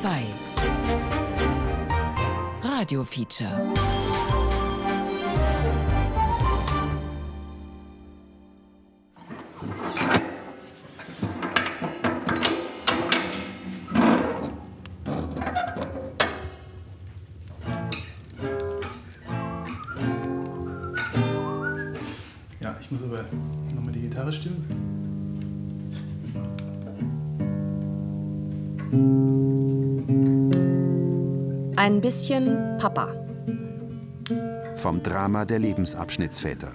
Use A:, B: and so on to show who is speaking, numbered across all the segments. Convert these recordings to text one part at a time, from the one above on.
A: 2 Radio Feature
B: Ein bisschen Papa.
C: Vom Drama der Lebensabschnittsväter.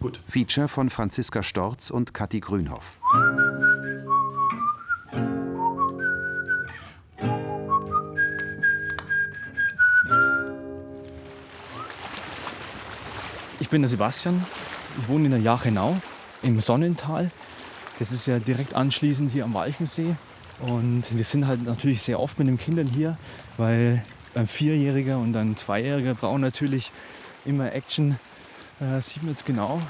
D: Gut.
C: Feature von Franziska Storz und Kathi Grünhoff.
E: Ich bin der Sebastian, ich wohne in der Jachenau im Sonnental. Das ist ja direkt anschließend hier am Walchensee. Und wir sind halt natürlich sehr oft mit den Kindern hier, weil ein Vierjähriger und ein Zweijähriger brauchen natürlich immer Action. Äh, sieht man jetzt genau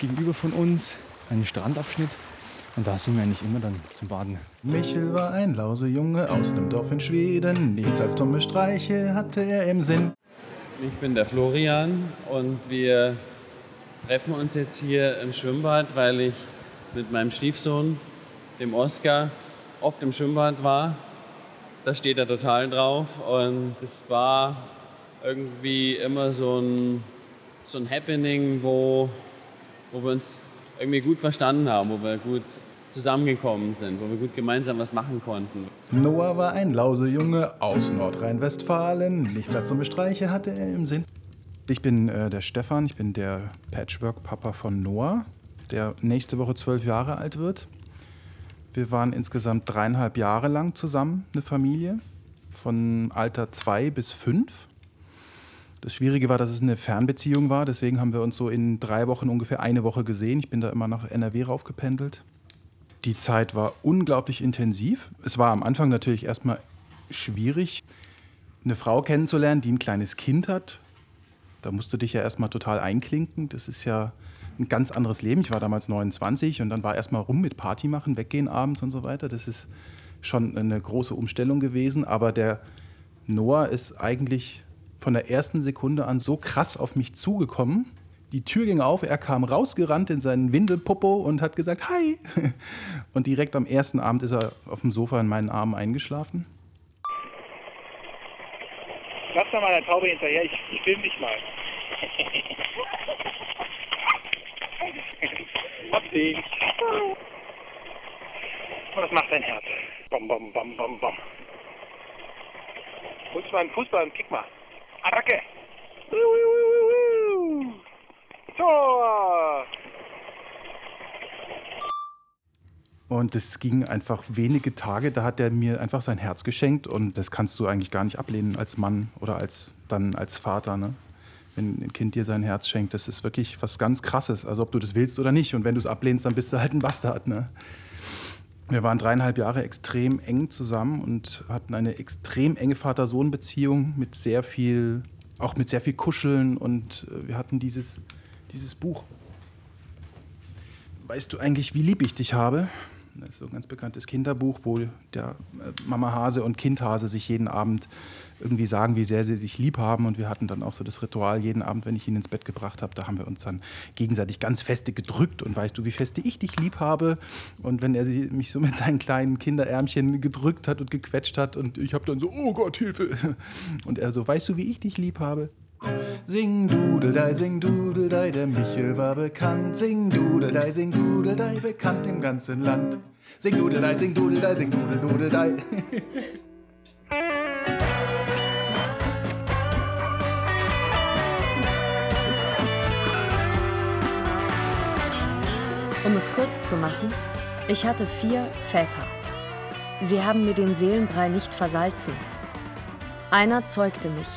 E: gegenüber von uns einen Strandabschnitt. Und da sind wir eigentlich immer dann zum Baden.
D: Michel war ein Lausejunge aus nem Dorf in Schweden. Nichts als dumme Streiche hatte er im Sinn.
F: Ich bin der Florian und wir treffen uns jetzt hier im Schwimmbad, weil ich mit meinem Stiefsohn, dem Oscar, oft im Schwimmbad war. Da steht er total drauf und es war irgendwie immer so ein, so ein Happening, wo, wo wir uns irgendwie gut verstanden haben, wo wir gut zusammengekommen sind, wo wir gut gemeinsam was machen konnten.
D: Noah war ein Lausejunge aus Nordrhein-Westfalen. Nichts als dumme Streiche hatte er im Sinn. Ich bin äh, der Stefan, ich bin der Patchwork-Papa von Noah, der nächste Woche zwölf Jahre alt wird. Wir waren insgesamt dreieinhalb Jahre lang zusammen, eine Familie, von Alter zwei bis fünf. Das Schwierige war, dass es eine Fernbeziehung war, deswegen haben wir uns so in drei Wochen ungefähr eine Woche gesehen. Ich bin da immer nach NRW raufgependelt. Die Zeit war unglaublich intensiv. Es war am Anfang natürlich erstmal schwierig, eine Frau kennenzulernen, die ein kleines Kind hat. Da musst du dich ja erstmal total einklinken. Das ist ja ein ganz anderes Leben. Ich war damals 29 und dann war erstmal rum mit Party machen, weggehen abends und so weiter. Das ist schon eine große Umstellung gewesen. Aber der Noah ist eigentlich von der ersten Sekunde an so krass auf mich zugekommen. Die Tür ging auf, er kam rausgerannt in seinen Windelpopo und hat gesagt, hi. Und direkt am ersten Abend ist er auf dem Sofa in meinen Armen eingeschlafen.
G: Lass doch mal der Taube hinterher, ich, ich film dich mal. Dich. Und das macht dein Herz. Bom, bom, bom, bom, bom. Holst du mal einen Fußball und kick mal. Attacke. Tor.
D: Und es ging einfach wenige Tage, da hat er mir einfach sein Herz geschenkt und das kannst du eigentlich gar nicht ablehnen als Mann oder als dann als Vater, ne? Wenn ein Kind dir sein Herz schenkt, das ist wirklich was ganz krasses, also ob du das willst oder nicht und wenn du es ablehnst, dann bist du halt ein Bastard, ne? Wir waren dreieinhalb Jahre extrem eng zusammen und hatten eine extrem enge Vater-Sohn-Beziehung mit sehr viel, auch mit sehr viel Kuscheln und äh, wir hatten dieses, dieses Buch. Weißt du eigentlich, wie lieb ich dich habe? Das ist so ein ganz bekanntes Kinderbuch, wo der äh, Mama Hase und Kind Hase sich jeden Abend irgendwie sagen, wie sehr sie sich lieb haben. Und wir hatten dann auch so das Ritual, jeden Abend, wenn ich ihn ins Bett gebracht habe, da haben wir uns dann gegenseitig ganz feste gedrückt. Und weißt du, wie feste ich dich lieb habe? Und wenn er mich so mit seinen kleinen Kinderärmchen gedrückt hat und gequetscht hat und ich habe dann so, oh Gott, Hilfe. Und er so, weißt du, wie ich dich lieb habe? Sing Dudeldei, sing Dudeldei, der Michel war bekannt. Sing Dudeldei, sing Dudeldei, bekannt im ganzen Land. Sing Dudeldei, sing Dudeldei, sing Dudel, Dudeldei.
B: Um es kurz zu machen, ich hatte vier Väter. Sie haben mir den Seelenbrei nicht versalzen. Einer zeugte mich,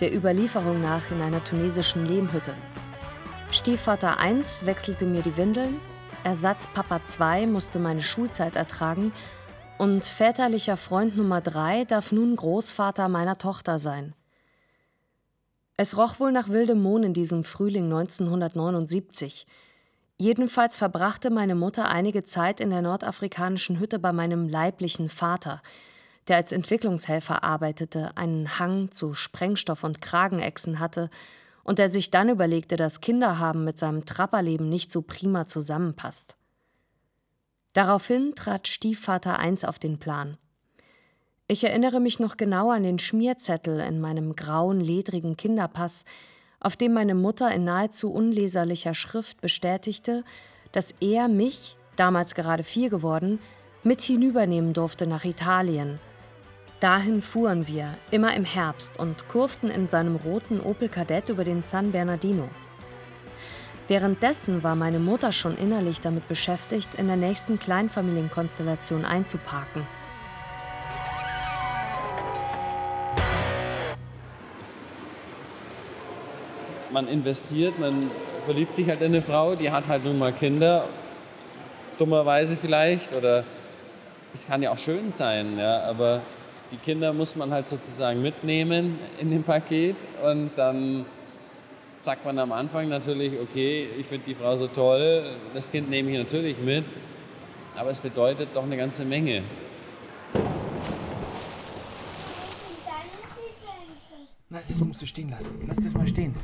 B: der Überlieferung nach in einer tunesischen Lehmhütte. Stiefvater 1 wechselte mir die Windeln, Ersatzpapa 2 musste meine Schulzeit ertragen und väterlicher Freund Nummer 3 darf nun Großvater meiner Tochter sein. Es roch wohl nach wildem Mohn in diesem Frühling 1979. Jedenfalls verbrachte meine Mutter einige Zeit in der nordafrikanischen Hütte bei meinem leiblichen Vater, der als Entwicklungshelfer arbeitete, einen Hang zu Sprengstoff und Kragenechsen hatte und der sich dann überlegte, dass Kinderhaben mit seinem Trapperleben nicht so prima zusammenpasst. Daraufhin trat Stiefvater 1 auf den Plan. Ich erinnere mich noch genau an den Schmierzettel in meinem grauen, ledrigen Kinderpass, auf dem meine Mutter in nahezu unleserlicher Schrift bestätigte, dass er mich, damals gerade vier geworden, mit hinübernehmen durfte nach Italien. Dahin fuhren wir, immer im Herbst, und kurften in seinem roten Opel Kadett über den San Bernardino. Währenddessen war meine Mutter schon innerlich damit beschäftigt, in der nächsten Kleinfamilienkonstellation einzuparken.
F: man investiert, man verliebt sich halt in eine Frau, die hat halt nun mal Kinder, dummerweise vielleicht, oder es kann ja auch schön sein, ja, aber die Kinder muss man halt sozusagen mitnehmen in dem Paket und dann sagt man am Anfang natürlich, okay, ich finde die Frau so toll, das Kind nehme ich natürlich mit, aber es bedeutet doch eine ganze Menge.
A: Nein, das musst du stehen lassen. Lass das mal stehen.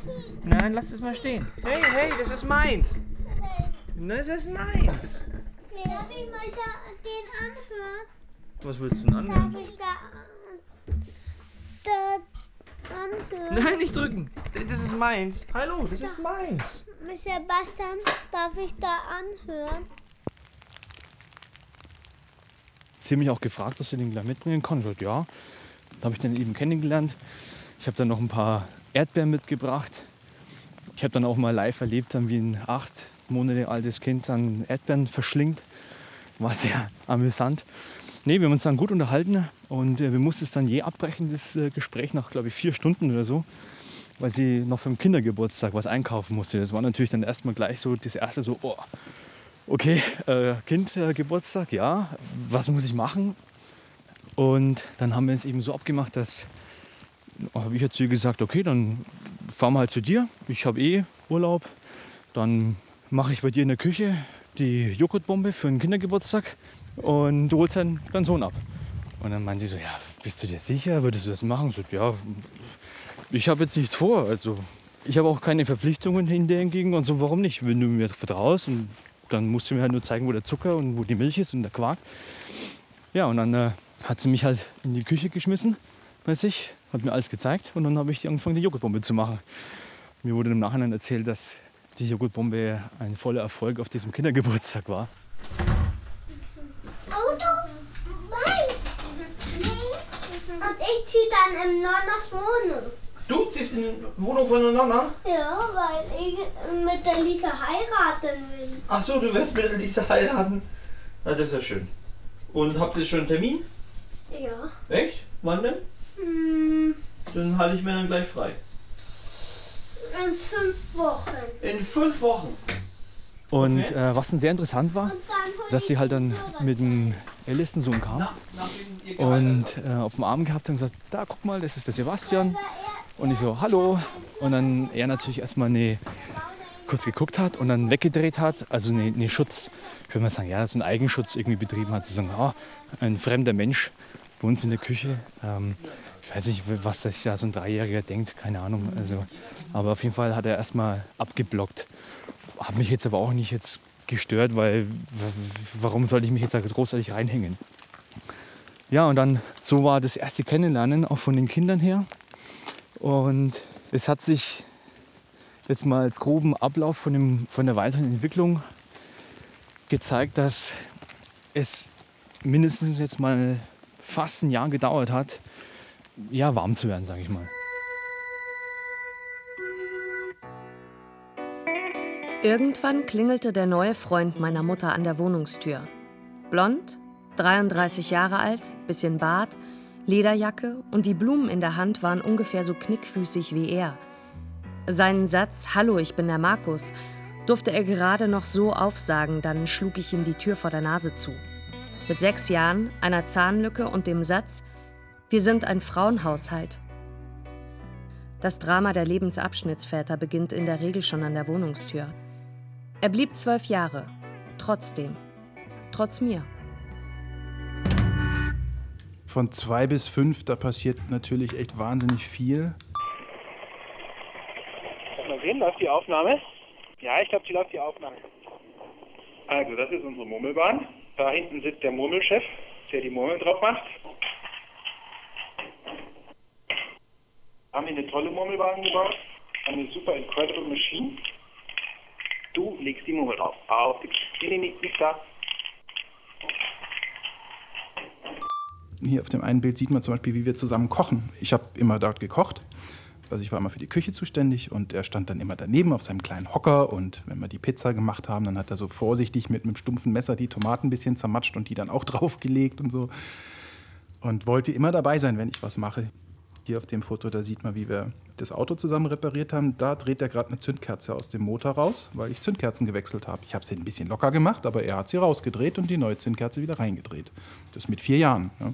A: Nein, lass das mal stehen. Hey, hey, das ist meins. Das ist meins.
H: Darf ich mal den anhören?
A: Was willst du denn anhören?
H: Darf ich da, da anhören?
A: Nein, nicht drücken. Das ist meins. Hallo, das ist meins.
H: Sebastian, darf ich da anhören?
E: Sie haben mich auch gefragt, dass sie den gleich mitbringen kann. Ich sagte, ja. Da habe ich den eben kennengelernt. Ich habe dann noch ein paar Erdbeeren mitgebracht. Ich habe dann auch mal live erlebt, wie ein acht Monate altes Kind dann Erdbeeren verschlingt. War sehr amüsant. Nee, wir haben uns dann gut unterhalten und äh, wir mussten es dann je abbrechen, das äh, Gespräch nach, glaube ich, vier Stunden oder so, weil sie noch für den Kindergeburtstag was einkaufen musste. Das war natürlich dann erstmal gleich so das erste so, oh, okay, äh, Kindgeburtstag, ja, was muss ich machen? Und dann haben wir es eben so abgemacht, dass habe ich jetzt zu ihr gesagt, okay, dann fahren wir halt zu dir. Ich habe eh Urlaub. Dann mache ich bei dir in der Küche die Joghurtbombe für den Kindergeburtstag und du holst deinen, deinen Sohn ab. Und dann meint sie so, ja, bist du dir sicher, würdest du das machen? So, ja, ich habe jetzt nichts vor. Also ich habe auch keine Verpflichtungen entgegen und so, warum nicht? Wenn du mir vertraust und dann musst du mir halt nur zeigen, wo der Zucker und wo die Milch ist und der Quark. Ja, und dann äh, hat sie mich halt in die Küche geschmissen bei sich hat mir alles gezeigt und dann habe ich angefangen, die Joghurtbombe zu machen. Mir wurde im Nachhinein erzählt, dass die Joghurtbombe ein voller Erfolg auf diesem Kindergeburtstag war.
H: Auto? Nein! Und ich ziehe dann in Nonnas Wohnung.
A: Du ziehst in die Wohnung von der Nonna?
H: Ja, weil ich mit der Lisa heiraten will.
A: Ach so, du wirst mit der Lisa heiraten. Na, das ist ja schön. Und habt ihr schon einen Termin?
H: Ja.
A: Echt? Wann denn?
H: Hm,
A: Dann halte ich mir dann gleich frei.
H: in fünf Wochen.
A: In fünf Wochen.
E: Und
A: Okay.
E: äh, was dann sehr interessant war, dass sie halt dann mit dem ältesten Sohn kam und äh, auf dem Arm gehabt und gesagt, da guck mal, das ist der Sebastian. Und ich so, hallo. Und dann er natürlich erstmal eine, kurz geguckt hat und dann weggedreht hat, also eine, eine Schutz, würde mal sagen, ja, das ist ein Eigenschutz irgendwie betrieben hat, zu sagen, ah, ein fremder Mensch bei uns in der Küche. Ähm, ich weiß nicht, was das ja so ein Dreijähriger denkt, keine Ahnung. Also, aber auf jeden Fall hat er erstmal abgeblockt. Hat mich jetzt aber auch nicht jetzt gestört, weil warum sollte ich mich jetzt da großartig reinhängen? Ja, und dann so war das erste Kennenlernen auch von den Kindern her. Und es hat sich jetzt mal als groben Ablauf von, dem, von der weiteren Entwicklung gezeigt, dass es mindestens jetzt mal fast ein Jahr gedauert hat, ja, warm zu werden, sage ich mal.
B: Irgendwann klingelte der neue Freund meiner Mutter an der Wohnungstür. Blond, 33 Jahre alt, bisschen Bart, Lederjacke und die Blumen in der Hand waren ungefähr so knickfüßig wie er. Seinen Satz Hallo, ich bin der Markus durfte er gerade noch so aufsagen, dann schlug ich ihm die Tür vor der Nase zu. Mit sechs Jahren, einer Zahnlücke und dem Satz Wir sind ein Frauenhaushalt. Das Drama der Lebensabschnittsväter beginnt in der Regel schon an der Wohnungstür. Er blieb zwölf Jahre. Trotzdem. Trotz mir.
D: Von zwei bis fünf, da passiert natürlich echt wahnsinnig viel.
G: Mal sehen, läuft die Aufnahme? Ja, ich glaube, die läuft die Aufnahme. Also, das ist unsere Murmelbahn. Da hinten sitzt der Murmelchef, der die Murmeln drauf macht. Haben wir eine tolle Murmelbahn gebaut. Eine super incredible Machine. Du legst die Murmel drauf. Auf die. Nicht da.
D: Hier auf dem einen Bild sieht man zum Beispiel, wie wir zusammen kochen. Ich habe immer dort gekocht. Also ich war immer für die Küche zuständig und er stand dann immer daneben auf seinem kleinen Hocker und wenn wir die Pizza gemacht haben, dann hat er so vorsichtig mit einem stumpfen Messer die Tomaten ein bisschen zermatscht und die dann auch draufgelegt und so. Und wollte immer dabei sein, wenn ich was mache. Hier auf dem Foto, da sieht man, wie wir das Auto zusammen repariert haben. Da dreht er gerade eine Zündkerze aus dem Motor raus, weil ich Zündkerzen gewechselt habe. Ich habe sie ein bisschen locker gemacht, aber er hat sie rausgedreht und die neue Zündkerze wieder reingedreht. Das mit vier Jahren. Ja.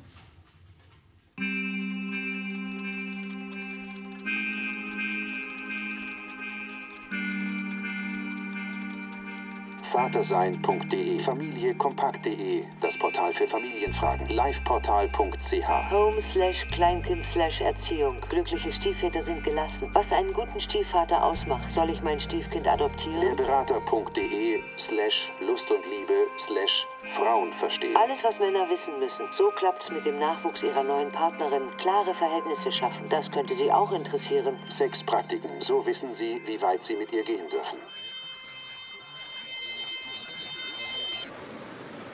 I: Vatersein.de, familiekompakt.de, das Portal für Familienfragen, liveportal.ch.
J: Home slash Kleinkind slash Erziehung. Glückliche Stiefväter sind gelassen. Was einen guten Stiefvater ausmacht, soll ich mein Stiefkind adoptieren?
I: Der Berater.de slash Lust und Liebe slash Frauen verstehen.
J: Alles, was Männer wissen müssen. So klappt's mit dem Nachwuchs ihrer neuen Partnerin. Klare Verhältnisse schaffen. Das könnte Sie auch interessieren.
I: Sexpraktiken. So wissen Sie, wie weit Sie mit ihr gehen dürfen.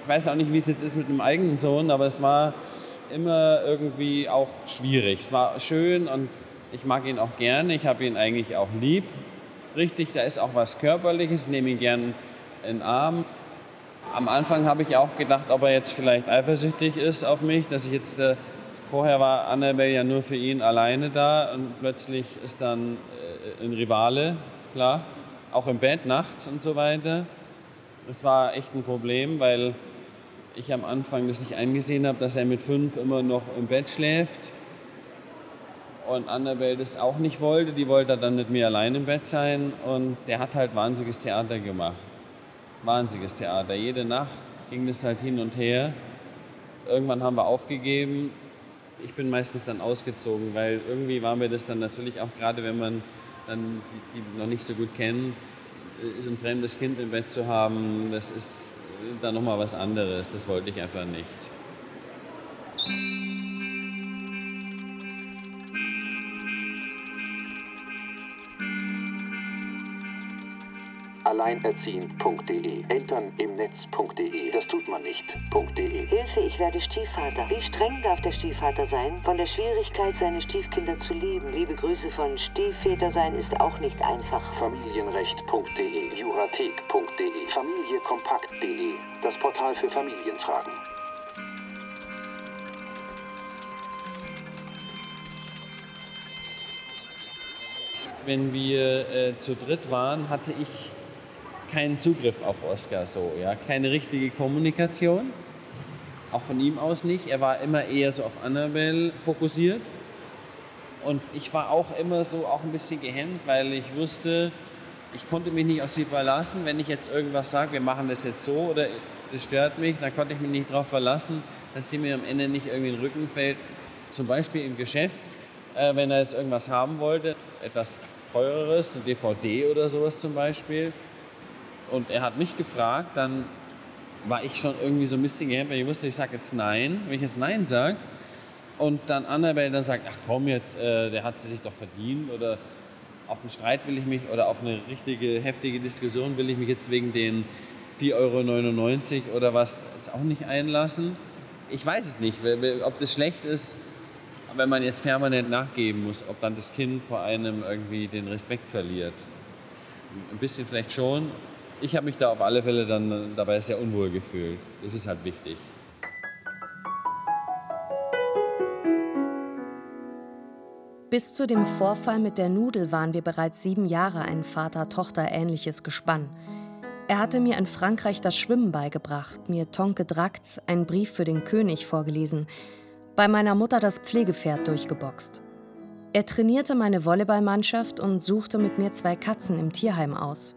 F: Ich weiß auch nicht, wie es jetzt ist mit dem eigenen Sohn, aber es war immer irgendwie auch schwierig. Es war schön und ich mag ihn auch gerne. Ich habe ihn eigentlich auch lieb. Richtig, da ist auch was Körperliches. Ich nehme ihn gern in den Arm. Am Anfang habe ich auch gedacht, ob er jetzt vielleicht eifersüchtig ist auf mich, dass ich jetzt äh, vorher war Annabelle ja nur für ihn alleine da und plötzlich ist dann äh, ein Rivale, klar, auch im Bett nachts und so weiter. Das war echt ein Problem, weil ich am Anfang das nicht eingesehen habe, dass er mit fünf immer noch im Bett schläft. Und Annabelle das auch nicht wollte. Die wollte dann mit mir allein im Bett sein. Und der hat halt wahnsinniges Theater gemacht. Wahnsinniges Theater. Jede Nacht ging das halt hin und her. Irgendwann haben wir aufgegeben. Ich bin meistens dann ausgezogen, weil irgendwie war mir das dann natürlich auch gerade, wenn man dann die, noch nicht so gut kennt, so ein fremdes Kind im Bett zu haben, das ist dann nochmal was anderes. Das wollte ich einfach nicht.
I: Alleinerziehend.de, Elternimnetz.de, das tut man nicht.de.
J: Hilfe, ich werde Stiefvater. Wie streng darf der Stiefvater sein? Von der Schwierigkeit, seine Stiefkinder zu lieben. Liebe Grüße von Stiefväter sein ist auch nicht einfach.
I: Familienrecht.de, Jurathek.de, Familiekompakt.de, das Portal für Familienfragen.
F: Wenn wir äh, zu dritt waren, hatte ich keinen Zugriff auf Oscar so, ja, keine richtige Kommunikation. Auch von ihm aus nicht. Er war immer eher so auf Annabelle fokussiert. Und ich war auch immer so auch ein bisschen gehemmt, weil ich wusste, ich konnte mich nicht auf sie verlassen. Wenn ich jetzt irgendwas sage, wir machen das jetzt so oder das stört mich, dann konnte ich mich nicht darauf verlassen, dass sie mir am Ende nicht irgendwie in den Rücken fällt. Zum Beispiel im Geschäft, äh, wenn er jetzt irgendwas haben wollte, etwas teureres, eine DVD oder sowas zum Beispiel, und er hat mich gefragt, dann war ich schon irgendwie so ein bisschen gehemmt, weil ich wusste, ich sage jetzt Nein. Wenn ich jetzt Nein sage und dann Annabelle dann sagt, ach komm jetzt, äh, der hat sie sich doch verdient oder auf einen Streit will ich mich oder auf eine richtige heftige Diskussion will ich mich jetzt wegen den 4,99 Euro oder was jetzt auch nicht einlassen. Ich weiß es nicht, ob das schlecht ist, wenn man jetzt permanent nachgeben muss, ob dann das Kind vor einem irgendwie den Respekt verliert. Ein bisschen vielleicht schon, ich habe mich da auf alle Fälle dann dabei sehr unwohl gefühlt. Das ist halt wichtig.
B: Bis zu dem Vorfall mit der Nudel waren wir bereits sieben Jahre ein Vater-Tochter-ähnliches Gespann. Er hatte mir in Frankreich das Schwimmen beigebracht, mir Tonke Dracts, einen Brief für den König, vorgelesen, bei meiner Mutter das Pflegepferd durchgeboxt. Er trainierte meine Volleyballmannschaft und suchte mit mir zwei Katzen im Tierheim aus.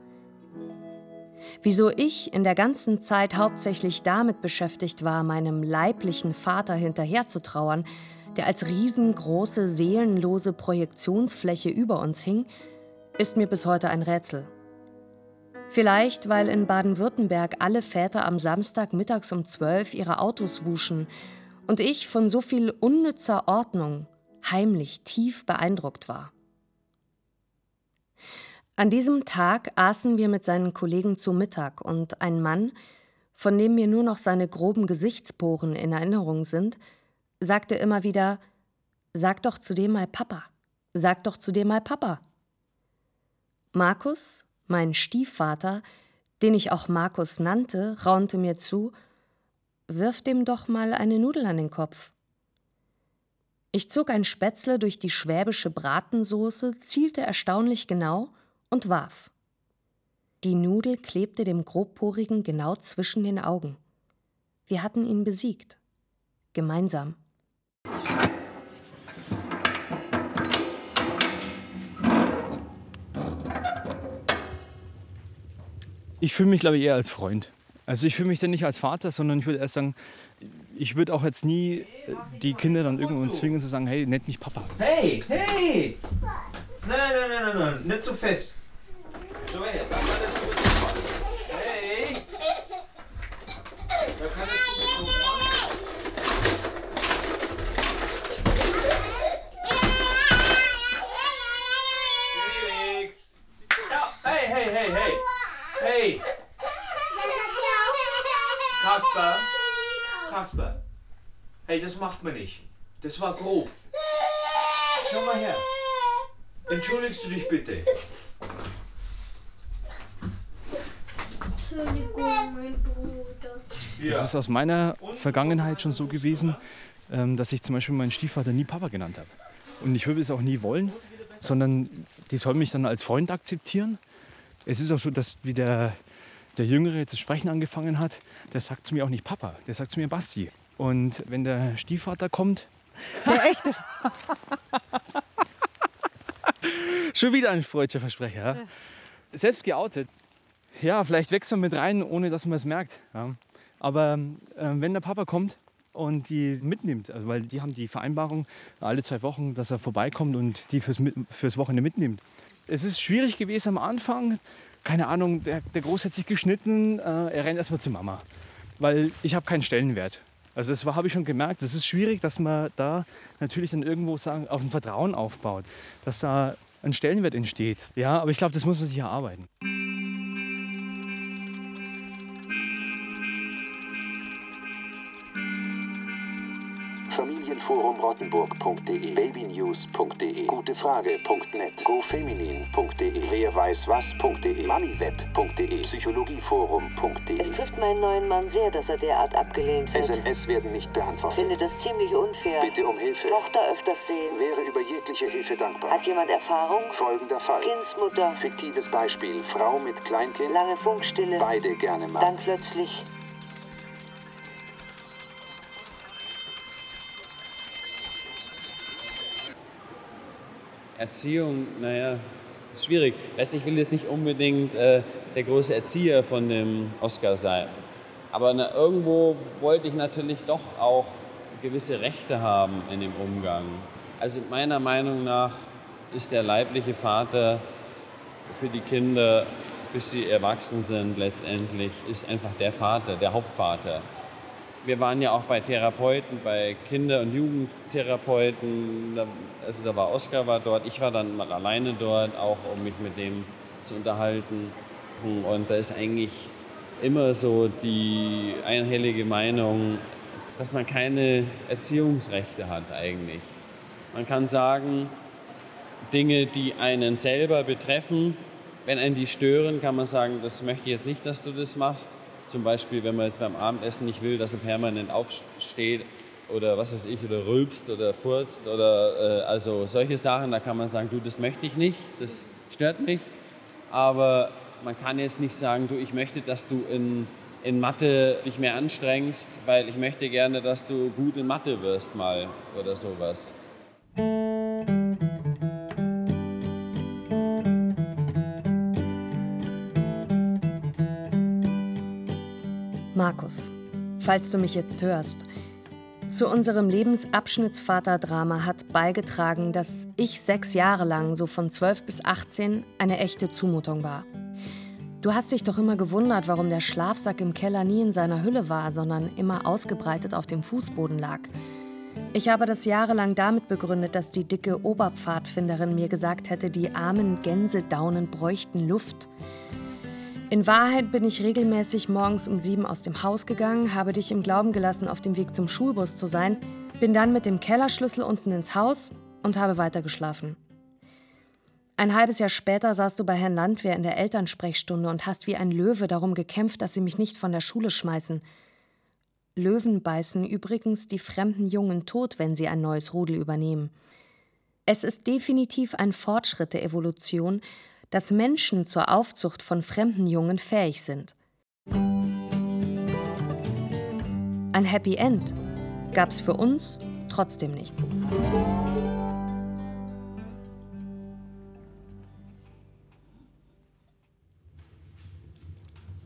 B: Wieso ich in der ganzen Zeit hauptsächlich damit beschäftigt war, meinem leiblichen Vater hinterherzutrauern, der als riesengroße, seelenlose Projektionsfläche über uns hing, ist mir bis heute ein Rätsel. Vielleicht, weil in Baden-Württemberg alle Väter am Samstag mittags um zwölf ihre Autos wuschen und ich von so viel unnützer Ordnung heimlich tief beeindruckt war. An diesem Tag aßen wir mit seinen Kollegen zu Mittag und ein Mann, von dem mir nur noch seine groben Gesichtsporen in Erinnerung sind, sagte immer wieder: Sag doch zu dem mal Papa, sag doch zu dem mal Papa. Markus, mein Stiefvater, den ich auch Markus nannte, raunte mir zu: Wirf dem doch mal eine Nudel an den Kopf. Ich zog ein Spätzle durch die schwäbische Bratensoße, zielte erstaunlich genau und warf. Die Nudel klebte dem Grobporigen genau zwischen den Augen. Wir hatten ihn besiegt. Gemeinsam.
E: Ich fühle mich, glaube ich, eher als Freund. Also ich fühle mich dann nicht als Vater, sondern ich würde erst sagen, ich würde auch jetzt nie äh, die Kinder dann irgendwo zwingen zu sagen, hey, nennt mich Papa.
A: Hey, hey! Nein, nein, nein, nein, nein, nicht so fest. So her, das war nicht so gut. Hey! Da kann nicht so gut Felix! Ja, hey, hey, hey, hey! Hey! Kasper! Kasper! Hey, das macht man nicht. Das war grob. Schau mal her. Entschuldigst du dich bitte?
H: Entschuldigung, mein Bruder.
E: Das ist aus meiner Vergangenheit schon so gewesen, ähm, dass ich zum Beispiel meinen Stiefvater nie Papa genannt habe. Und ich würde es auch nie wollen, sondern die soll mich dann als Freund akzeptieren. Es ist auch so, dass wie der, der Jüngere jetzt das Sprechen angefangen hat, der sagt zu mir auch nicht Papa, der sagt zu mir Basti. Und wenn der Stiefvater kommt,
K: Der echte.
E: schon wieder ein freudscher Versprecher. Ja? Selbst geoutet. Ja, vielleicht wächst man mit rein, ohne dass man es merkt. Ja? Aber ähm, wenn der Papa kommt und die mitnimmt, also weil die haben die Vereinbarung alle zwei Wochen, dass er vorbeikommt und die fürs, fürs Wochenende mitnimmt. Es ist schwierig gewesen am Anfang. Keine Ahnung, der, der Groß hat sich geschnitten, äh, er rennt erstmal zu Mama. Weil ich habe keinen Stellenwert. Also das habe ich schon gemerkt. Es ist schwierig, dass man da natürlich dann irgendwo sagen, auf ein Vertrauen aufbaut, dass da ein Stellenwert entsteht. Ja, aber ich glaube, das muss man sich erarbeiten.
I: Familienforum-Rottenburg.de, babynews.de, gutefrage.net, gofeminin.de, wer weiß was.de, mamiweb.de, psychologieforum.de.
J: Es trifft meinen neuen Mann sehr, dass er derart abgelehnt wird.
I: SMS werden nicht
J: Ich
I: beantwortet.
J: finde das ziemlich unfair.
I: Bitte um Hilfe.
J: Tochter öfters sehen.
I: Wäre über jegliche Hilfe dankbar.
J: Hat jemand Erfahrung?
I: Folgender Fall.
J: Kindsmutter.
I: Fiktives Beispiel. Frau mit Kleinkind.
J: Lange Funkstille.
I: Beide gerne mal.
J: Dann plötzlich.
F: Erziehung, naja, ist schwierig. Weißt, ich will jetzt nicht unbedingt äh, der große Erzieher von dem Oscar sein. Aber na, irgendwo wollte ich natürlich doch auch gewisse Rechte haben in dem Umgang. Also meiner Meinung nach ist der leibliche Vater für die Kinder, bis sie erwachsen sind letztendlich, ist einfach der Vater, der Hauptvater. Wir waren ja auch bei Therapeuten, bei Kinder- und Jugendtherapeuten. Also da war Oskar war dort, ich war dann mal alleine dort, auch um mich mit dem zu unterhalten. Und da ist eigentlich immer so die einhellige Meinung, dass man keine Erziehungsrechte hat eigentlich. Man kann sagen, Dinge, die einen selber betreffen, wenn einen die stören, kann man sagen, das möchte ich jetzt nicht, dass du das machst. Zum Beispiel, wenn man jetzt beim Abendessen nicht will, dass er permanent aufsteht oder was weiß ich, oder rülpst oder furzt oder äh, also solche Sachen, da kann man sagen, du, das möchte ich nicht, das stört mich. Aber man kann jetzt nicht sagen, du, ich möchte, dass du in, in Mathe dich mehr anstrengst, weil ich möchte gerne, dass du gut in Mathe wirst mal oder sowas.
B: Falls du mich jetzt hörst. Zu unserem Lebensabschnittsvater-Drama hat beigetragen, dass ich sechs Jahre lang, so von 12 bis 18, eine echte Zumutung war. Du hast dich doch immer gewundert, warum der Schlafsack im Keller nie in seiner Hülle war, sondern immer ausgebreitet auf dem Fußboden lag. Ich habe das jahrelang damit begründet, dass die dicke Oberpfadfinderin mir gesagt hätte, die armen Gänsedaunen bräuchten Luft. In Wahrheit bin ich regelmäßig morgens um sieben aus dem Haus gegangen, habe dich im Glauben gelassen, auf dem Weg zum Schulbus zu sein, bin dann mit dem Kellerschlüssel unten ins Haus und habe weitergeschlafen. Ein halbes Jahr später saßt du bei Herrn Landwehr in der Elternsprechstunde und hast wie ein Löwe darum gekämpft, dass sie mich nicht von der Schule schmeißen. Löwen beißen übrigens die fremden Jungen tot, wenn sie ein neues Rudel übernehmen. Es ist definitiv ein Fortschritt der Evolution, dass Menschen zur Aufzucht von fremden Jungen fähig sind. Ein Happy End gab's für uns trotzdem nicht.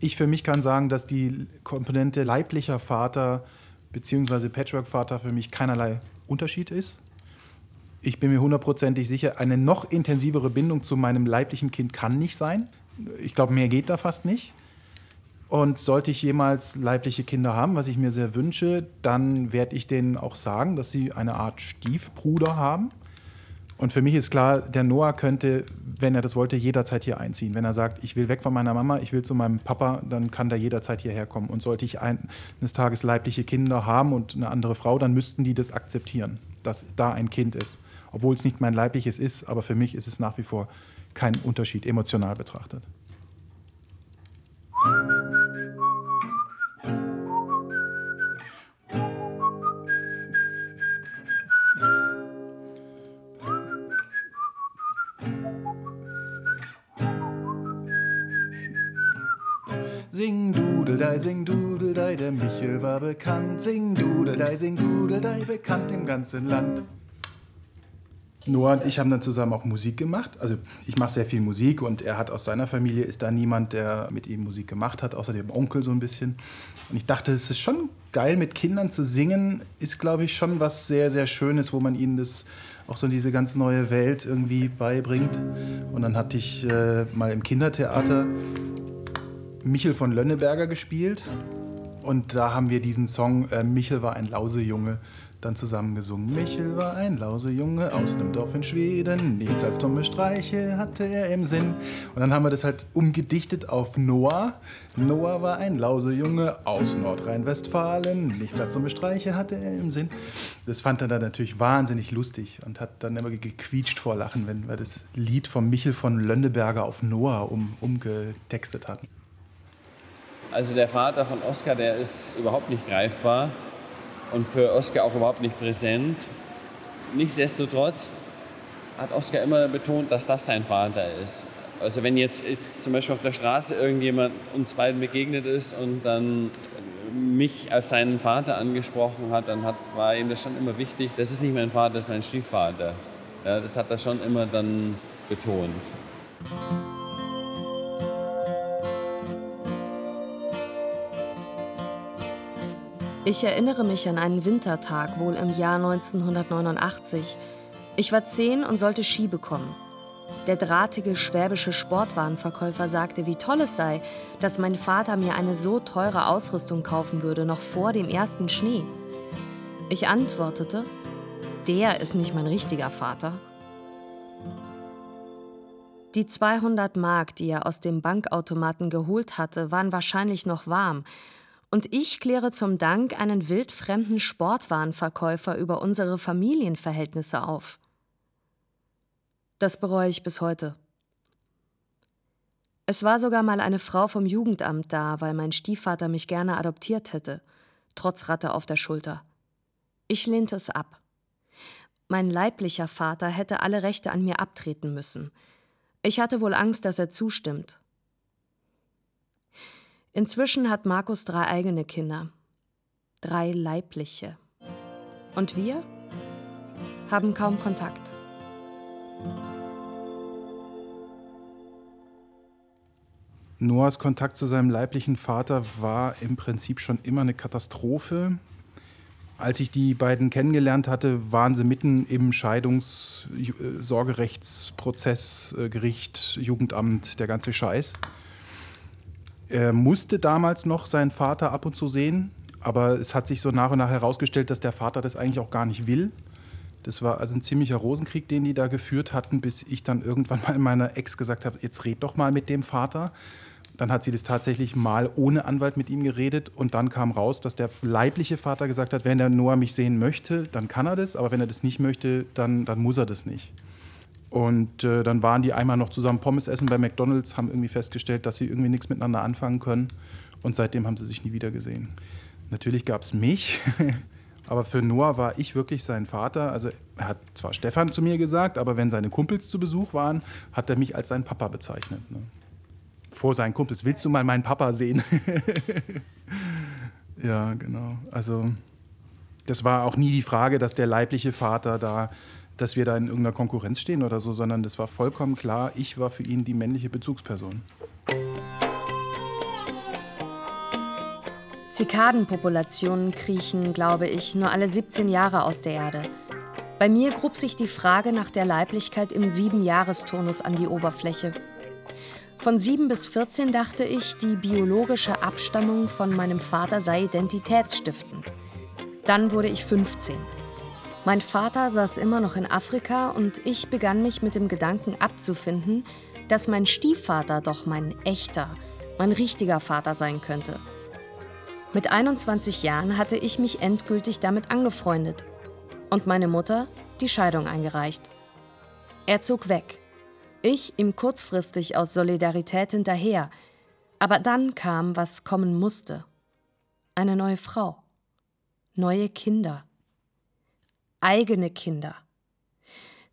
D: Ich für mich kann sagen, dass die Komponente leiblicher Vater bzw. Patchwork-Vater für mich keinerlei Unterschied ist. Ich bin mir hundertprozentig sicher, eine noch intensivere Bindung zu meinem leiblichen Kind kann nicht sein. Ich glaube, mehr geht da fast nicht. Und sollte ich jemals leibliche Kinder haben, was ich mir sehr wünsche, dann werde ich denen auch sagen, dass sie eine Art Stiefbruder haben. Und für mich ist klar, der Noah könnte, wenn er das wollte, jederzeit hier einziehen. Wenn er sagt, ich will weg von meiner Mama, ich will zu meinem Papa, dann kann der jederzeit hierher kommen. Und sollte ich eines Tages leibliche Kinder haben und eine andere Frau, dann müssten die das akzeptieren, dass da ein Kind ist. Obwohl es nicht mein leibliches ist, aber für mich ist es nach wie vor kein Unterschied, emotional betrachtet. Sing Dudeldei, sing Dudeldei, der Michel war bekannt. Sing Dudeldei, sing Dudeldei, bekannt im ganzen Land. Noah und ich haben dann zusammen auch Musik gemacht. Also ich mache sehr viel Musik und er hat aus seiner Familie ist da niemand, der mit ihm Musik gemacht hat, außer dem Onkel so ein bisschen. Und ich dachte, es ist schon geil, mit Kindern zu singen, ist glaube ich schon was sehr, sehr Schönes, wo man ihnen das auch so diese ganz neue Welt irgendwie beibringt. Und dann hatte ich äh, mal im Kindertheater Michel von Lönneberger gespielt. Und da haben wir diesen Song äh, Michel war ein Lausejunge dann zusammen gesungen. Michel war ein Lausejunge aus einem Dorf in Schweden. Nichts als dumme Streiche hatte er im Sinn. Und dann haben wir das halt umgedichtet auf Noah. Noah war ein Lausejunge aus Nordrhein-Westfalen. Nichts als dumme Streiche hatte er im Sinn. Das fand er dann natürlich wahnsinnig lustig und hat dann immer gequietscht vor Lachen, wenn wir das Lied von Michel von Lönneberger auf Noah um, umgetextet hatten.
F: Also der Vater von Oskar, der ist überhaupt nicht greifbar und für Oskar auch überhaupt nicht präsent. Nichtsdestotrotz hat Oskar immer betont, dass das sein Vater ist. Also wenn jetzt äh, zum Beispiel auf der Straße irgendjemand uns beiden begegnet ist und dann mich als seinen Vater angesprochen hat, dann hat, war ihm das schon immer wichtig. Das ist nicht mein Vater, das ist mein Stiefvater. Ja, das hat er schon immer dann betont.
B: Ich erinnere mich an einen Wintertag, wohl im Jahr 1989. Ich war zehn und sollte Ski bekommen. Der drahtige schwäbische Sportwarenverkäufer sagte, wie toll es sei, dass mein Vater mir eine so teure Ausrüstung kaufen würde, noch vor dem ersten Schnee. Ich antwortete, der ist nicht mein richtiger Vater. Die 200 Mark, die er aus dem Bankautomaten geholt hatte, waren wahrscheinlich noch warm, und ich kläre zum Dank einen wildfremden Sportwarenverkäufer über unsere Familienverhältnisse auf. Das bereue ich bis heute. Es war sogar mal eine Frau vom Jugendamt da, weil mein Stiefvater mich gerne adoptiert hätte, trotz Ratte auf der Schulter. Ich lehnte es ab. Mein leiblicher Vater hätte alle Rechte an mir abtreten müssen. Ich hatte wohl Angst, dass er zustimmt. Inzwischen hat Markus drei eigene Kinder. Drei leibliche. Und wir haben kaum Kontakt.
D: Noahs Kontakt zu seinem leiblichen Vater war im Prinzip schon immer eine Katastrophe. Als ich die beiden kennengelernt hatte, waren sie mitten im Scheidungs-, äh, Sorgerechtsprozess, äh, Gericht, Jugendamt, der ganze Scheiß. Er musste damals noch seinen Vater ab und zu sehen, aber es hat sich so nach und nach herausgestellt, dass der Vater das eigentlich auch gar nicht will. Das war also ein ziemlicher Rosenkrieg, den die da geführt hatten, bis ich dann irgendwann mal meiner Ex gesagt habe, jetzt red doch mal mit dem Vater. Dann hat sie das tatsächlich mal ohne Anwalt mit ihm geredet und dann kam raus, dass der leibliche Vater gesagt hat, wenn der Noah mich sehen möchte, dann kann er das, aber wenn er das nicht möchte, dann, dann muss er das nicht. Und äh, dann waren die einmal noch zusammen Pommes essen bei McDonald's, haben irgendwie festgestellt, dass sie irgendwie nichts miteinander anfangen können und seitdem haben sie sich nie wieder gesehen. Natürlich gab es mich, aber für Noah war ich wirklich sein Vater. Also er hat zwar Stefan zu mir gesagt, aber wenn seine Kumpels zu Besuch waren, hat er mich als seinen Papa bezeichnet. Ne? vor seinen Kumpels. Willst du mal meinen Papa sehen? ja, genau. Also das war auch nie die Frage, dass der leibliche Vater da, dass wir da in irgendeiner Konkurrenz stehen oder so, sondern das war vollkommen klar, ich war für ihn die männliche Bezugsperson.
B: Zikadenpopulationen kriechen, glaube ich, nur alle 17 Jahre aus der Erde. Bei mir grub sich die Frage nach der Leiblichkeit im Siebenjahresturnus an die Oberfläche. Von 7 bis 14 dachte ich, die biologische Abstammung von meinem Vater sei identitätsstiftend. Dann wurde ich 15. Mein Vater saß immer noch in Afrika und ich begann mich mit dem Gedanken abzufinden, dass mein Stiefvater doch mein echter, mein richtiger Vater sein könnte. Mit 21 Jahren hatte ich mich endgültig damit angefreundet und meine Mutter die Scheidung eingereicht. Er zog weg. Ich ihm kurzfristig aus Solidarität hinterher. Aber dann kam, was kommen musste. Eine neue Frau. Neue Kinder. Eigene Kinder.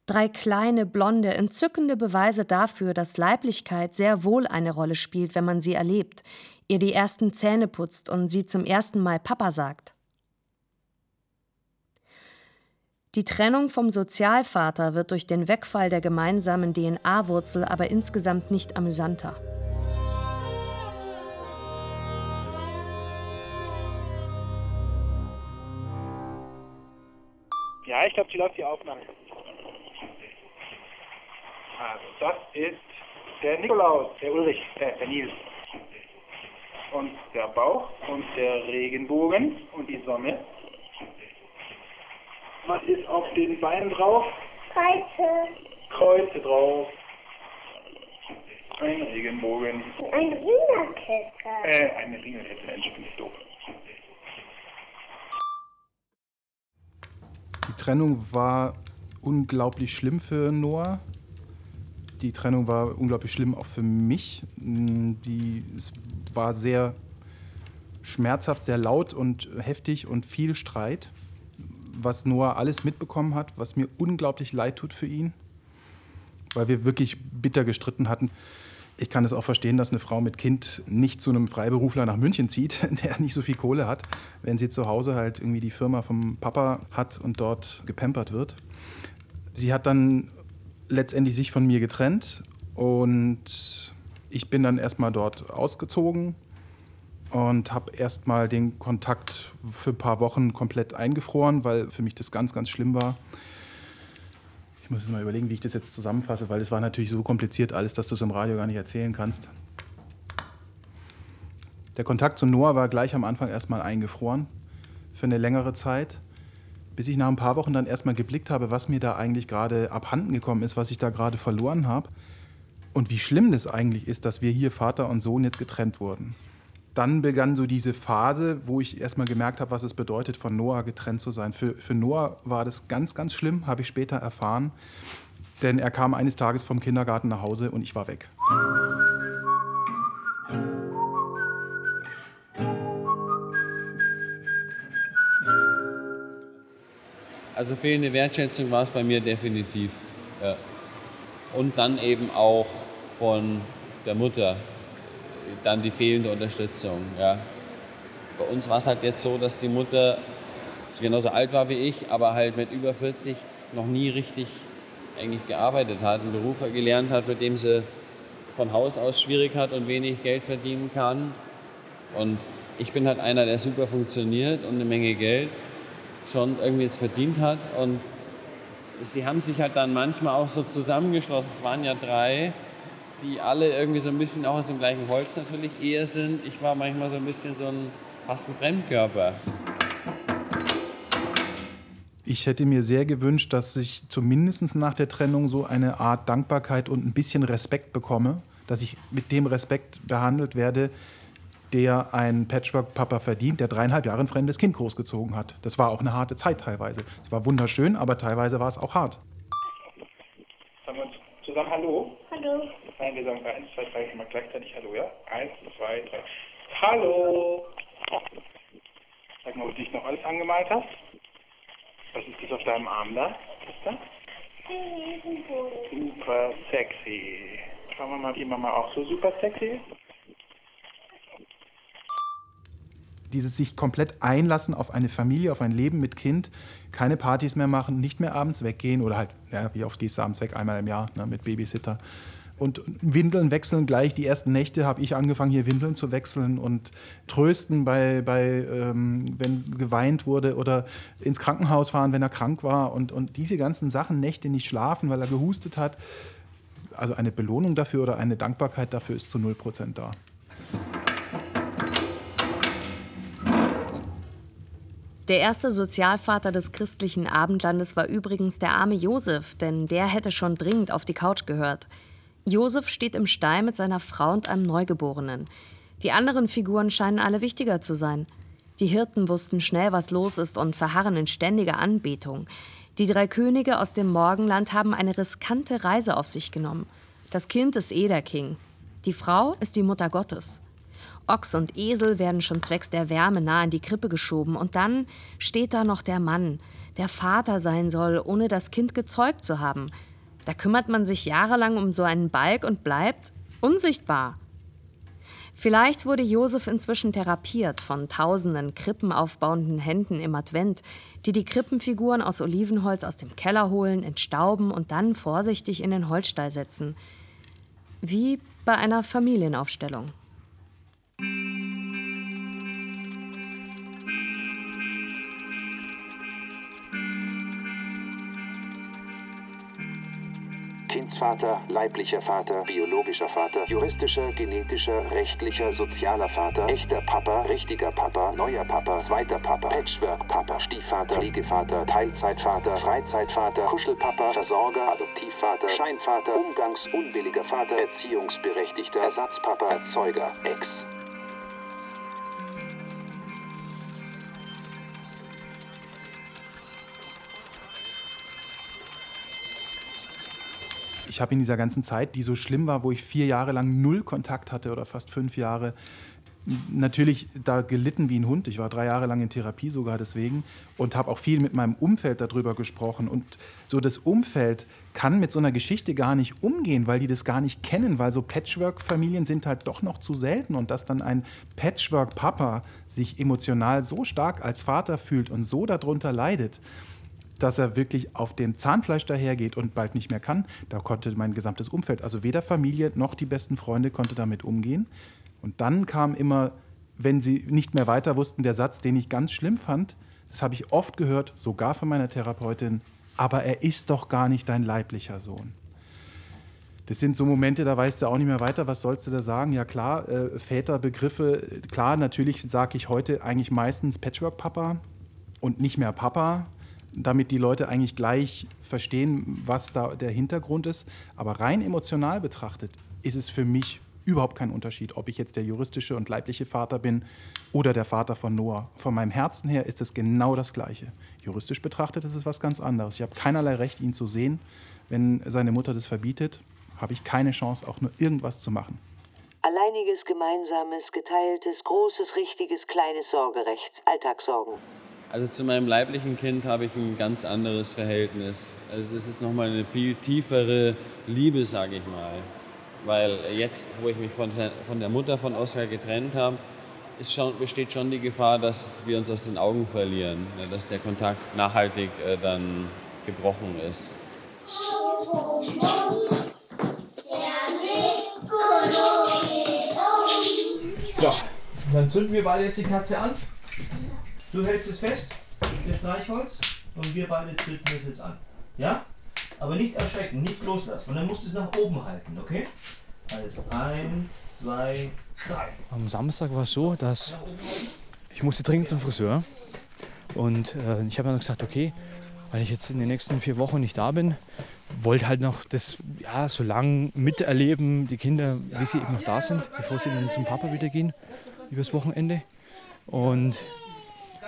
B: Drei kleine, blonde, entzückende Beweise dafür, dass Leiblichkeit sehr wohl eine Rolle spielt, wenn man sie erlebt, ihr die ersten Zähne putzt und sie zum ersten Mal Papa sagt. Die Trennung vom Sozialvater wird durch den Wegfall der gemeinsamen DNA-Wurzel aber insgesamt nicht amüsanter.
G: Ja, ich glaube, die läuft die Aufnahme. Also, das ist der Nikolaus, der Ulrich, äh, der Nils. Und der Bauch und der Regenbogen und die Sonne was ist auf den Beinen drauf?
H: Kreuze.
G: Kreuze drauf. Ein Regenbogen.
H: Ein Ringerkette.
G: Äh, eine bin ich doof.
D: Trennung war unglaublich schlimm für Noah. Die Trennung war unglaublich schlimm auch für mich. Die, es war sehr schmerzhaft, sehr laut und heftig und viel Streit was Noah alles mitbekommen hat, was mir unglaublich leid tut für ihn, weil wir wirklich bitter gestritten hatten. Ich kann es auch verstehen, dass eine Frau mit Kind nicht zu einem Freiberufler nach München zieht, der nicht so viel Kohle hat, wenn sie zu Hause halt irgendwie die Firma vom Papa hat und dort gepampert wird. Sie hat dann letztendlich sich von mir getrennt und ich bin dann erstmal dort ausgezogen, und habe erstmal den Kontakt für ein paar Wochen komplett eingefroren, weil für mich das ganz, ganz schlimm war. Ich muss jetzt mal überlegen, wie ich das jetzt zusammenfasse, weil es war natürlich so kompliziert alles, dass du es im Radio gar nicht erzählen kannst. Der Kontakt zu Noah war gleich am Anfang erstmal eingefroren für eine längere Zeit, bis ich nach ein paar Wochen dann erstmal geblickt habe, was mir da eigentlich gerade abhanden gekommen ist, was ich da gerade verloren habe und wie schlimm das eigentlich ist, dass wir hier Vater und Sohn jetzt getrennt wurden dann begann so diese Phase, wo ich erstmal gemerkt habe, was es bedeutet, von Noah getrennt zu sein. Für, für Noah war das ganz, ganz schlimm, habe ich später erfahren. Denn er kam eines Tages vom Kindergarten nach Hause und ich war weg.
F: Also fehlende Wertschätzung war es bei mir definitiv. Ja. Und dann eben auch von der Mutter, dann die fehlende Unterstützung. Ja. Bei uns war es halt jetzt so, dass die Mutter genauso alt war wie ich, aber halt mit über 40 noch nie richtig eigentlich gearbeitet hat, einen Beruf gelernt hat, mit dem sie von Haus aus schwierig hat und wenig Geld verdienen kann. Und ich bin halt einer, der super funktioniert und eine Menge Geld schon irgendwie jetzt verdient hat. Und sie haben sich halt dann manchmal auch so zusammengeschlossen. Es waren ja drei, die alle irgendwie so ein bisschen auch aus dem gleichen Holz natürlich eher sind. Ich war manchmal so ein bisschen so ein fast ein Fremdkörper.
D: Ich hätte mir sehr gewünscht, dass ich zumindest nach der Trennung so eine Art Dankbarkeit und ein bisschen Respekt bekomme, dass ich mit dem Respekt behandelt werde, der ein Patchwork-Papa verdient, der dreieinhalb Jahre ein fremdes Kind großgezogen hat. Das war auch eine harte Zeit teilweise. Es war wunderschön, aber teilweise war es auch hart.
G: Sagen wir uns zusammen Hallo?
H: Hallo.
G: Nein, wir sagen 1, 2, 3 mal gleichzeitig Hallo, ja? 1, 2, 3. Hallo! Sag mal, ob du dich noch alles angemalt hast. Was ist das auf deinem Arm da? Super sexy. Schauen wir mal, wie Mama auch so super sexy ist.
D: Dieses sich komplett einlassen auf eine Familie, auf ein Leben mit Kind, keine Partys mehr machen, nicht mehr abends weggehen oder halt, ja, wie oft gehst du abends weg? Einmal im Jahr ne, mit Babysitter. Und Windeln wechseln gleich. Die ersten Nächte habe ich angefangen, hier Windeln zu wechseln und trösten, bei, bei, ähm, wenn geweint wurde oder ins Krankenhaus fahren, wenn er krank war. Und, und diese ganzen Sachen, Nächte nicht schlafen, weil er gehustet hat. Also eine Belohnung dafür oder eine Dankbarkeit dafür ist zu 0% da.
B: Der erste Sozialvater des christlichen Abendlandes war übrigens der arme Josef, denn der hätte schon dringend auf die Couch gehört. Josef steht im Stall mit seiner Frau und einem Neugeborenen. Die anderen Figuren scheinen alle wichtiger zu sein. Die Hirten wussten schnell, was los ist und verharren in ständiger Anbetung. Die drei Könige aus dem Morgenland haben eine riskante Reise auf sich genommen. Das Kind ist eh der King. Die Frau ist die Mutter Gottes. Ochs und Esel werden schon zwecks der Wärme nah in die Krippe geschoben. Und dann steht da noch der Mann, der Vater sein soll, ohne das Kind gezeugt zu haben. Da kümmert man sich jahrelang um so einen Balk und bleibt unsichtbar. Vielleicht wurde Josef inzwischen therapiert von tausenden krippenaufbauenden Händen im Advent, die die Krippenfiguren aus Olivenholz aus dem Keller holen, entstauben und dann vorsichtig in den Holzstall setzen. Wie bei einer Familienaufstellung.
I: Kindsvater, leiblicher Vater, biologischer Vater, juristischer, genetischer, rechtlicher, sozialer Vater, echter Papa, richtiger Papa, neuer Papa, zweiter Papa, Patchwork-Papa, Stiefvater, Pflegevater, Teilzeitvater, Freizeitvater, Kuschelpapa, Versorger, Adoptivvater, Scheinvater, umgangsunwilliger Vater, Erziehungsberechtigter, Ersatzpapa, Erzeuger, Ex.
D: Ich habe in dieser ganzen Zeit, die so schlimm war, wo ich vier Jahre lang null Kontakt hatte oder fast fünf Jahre, natürlich da gelitten wie ein Hund. Ich war drei Jahre lang in Therapie sogar deswegen und habe auch viel mit meinem Umfeld darüber gesprochen. Und so das Umfeld kann mit so einer Geschichte gar nicht umgehen, weil die das gar nicht kennen, weil so Patchwork-Familien sind halt doch noch zu selten und dass dann ein Patchwork-Papa sich emotional so stark als Vater fühlt und so darunter leidet, dass er wirklich auf dem Zahnfleisch dahergeht und bald nicht mehr kann. Da konnte mein gesamtes Umfeld, also weder Familie noch die besten Freunde, konnte damit umgehen. Und dann kam immer, wenn sie nicht mehr weiter wussten, der Satz, den ich ganz schlimm fand, das habe ich oft gehört, sogar von meiner Therapeutin, aber er ist doch gar nicht dein leiblicher Sohn. Das sind so Momente, da weißt du auch nicht mehr weiter, was sollst du da sagen? Ja klar, äh, Väterbegriffe, klar, natürlich sage ich heute eigentlich meistens Patchwork-Papa und nicht mehr Papa, damit die Leute eigentlich gleich verstehen, was da der Hintergrund ist. Aber rein emotional betrachtet ist es für mich überhaupt kein Unterschied, ob ich jetzt der juristische und leibliche Vater bin oder der Vater von Noah. Von meinem Herzen her ist es genau das Gleiche. Juristisch betrachtet ist es was ganz anderes. Ich habe keinerlei Recht, ihn zu sehen. Wenn seine Mutter das verbietet, habe ich keine Chance, auch nur irgendwas zu machen.
J: Alleiniges, gemeinsames, geteiltes, großes, richtiges, kleines Sorgerecht. Alltagssorgen.
F: Also zu meinem leiblichen Kind habe ich ein ganz anderes Verhältnis. Also das ist nochmal eine viel tiefere Liebe, sage ich mal. Weil jetzt, wo ich mich von, von der Mutter von Oskar getrennt habe, ist schon, besteht schon die Gefahr, dass wir uns aus den Augen verlieren, ne, dass der Kontakt nachhaltig äh, dann gebrochen ist.
A: So, dann zünden wir beide jetzt die Katze an. Du hältst es fest, das Streichholz, und wir beide zünden es jetzt an. Ja? Aber nicht erschrecken, nicht loslassen. Und dann musst du es nach oben halten, okay? Also eins, zwei, drei.
E: Am Samstag war es so, dass ich musste dringend zum Friseur. Und äh, ich habe dann gesagt, okay, weil ich jetzt in den nächsten vier Wochen nicht da bin, wollte halt noch das ja, so lang miterleben, die Kinder, wie sie eben noch da sind, bevor sie dann zum Papa wieder gehen, übers Wochenende. Und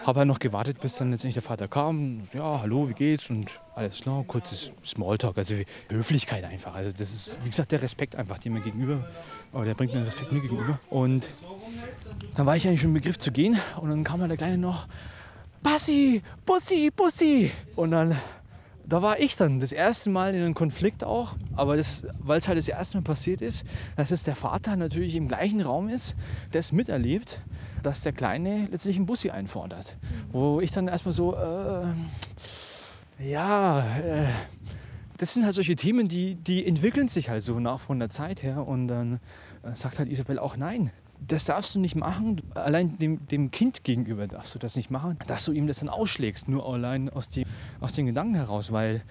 E: habe halt noch gewartet, bis dann letztendlich der Vater kam. Ja, hallo, wie geht's? Und alles klar, kurzes Smalltalk, also Höflichkeit einfach. Also das ist, wie gesagt, der Respekt einfach, dem mir gegenüber, oder der bringt mir den Respekt mir gegenüber. Und dann war ich eigentlich schon im Begriff zu gehen und dann kam halt der Kleine noch, Bassi, Bussi, Bussi. Und dann, da war ich dann das erste Mal in einem Konflikt auch, aber weil es halt das erste Mal passiert ist, dass es der Vater natürlich im gleichen Raum ist, der es miterlebt, dass der Kleine letztlich einen Bussi einfordert. Wo ich dann erstmal so, äh, ja, äh, das sind halt solche Themen, die, die entwickeln sich halt so nach von der Zeit her und dann äh, sagt halt Isabel auch nein das darfst du nicht machen. Allein dem, dem Kind gegenüber darfst du das nicht machen, dass du ihm das dann ausschlägst, nur allein aus, die, aus den Gedanken heraus, weil,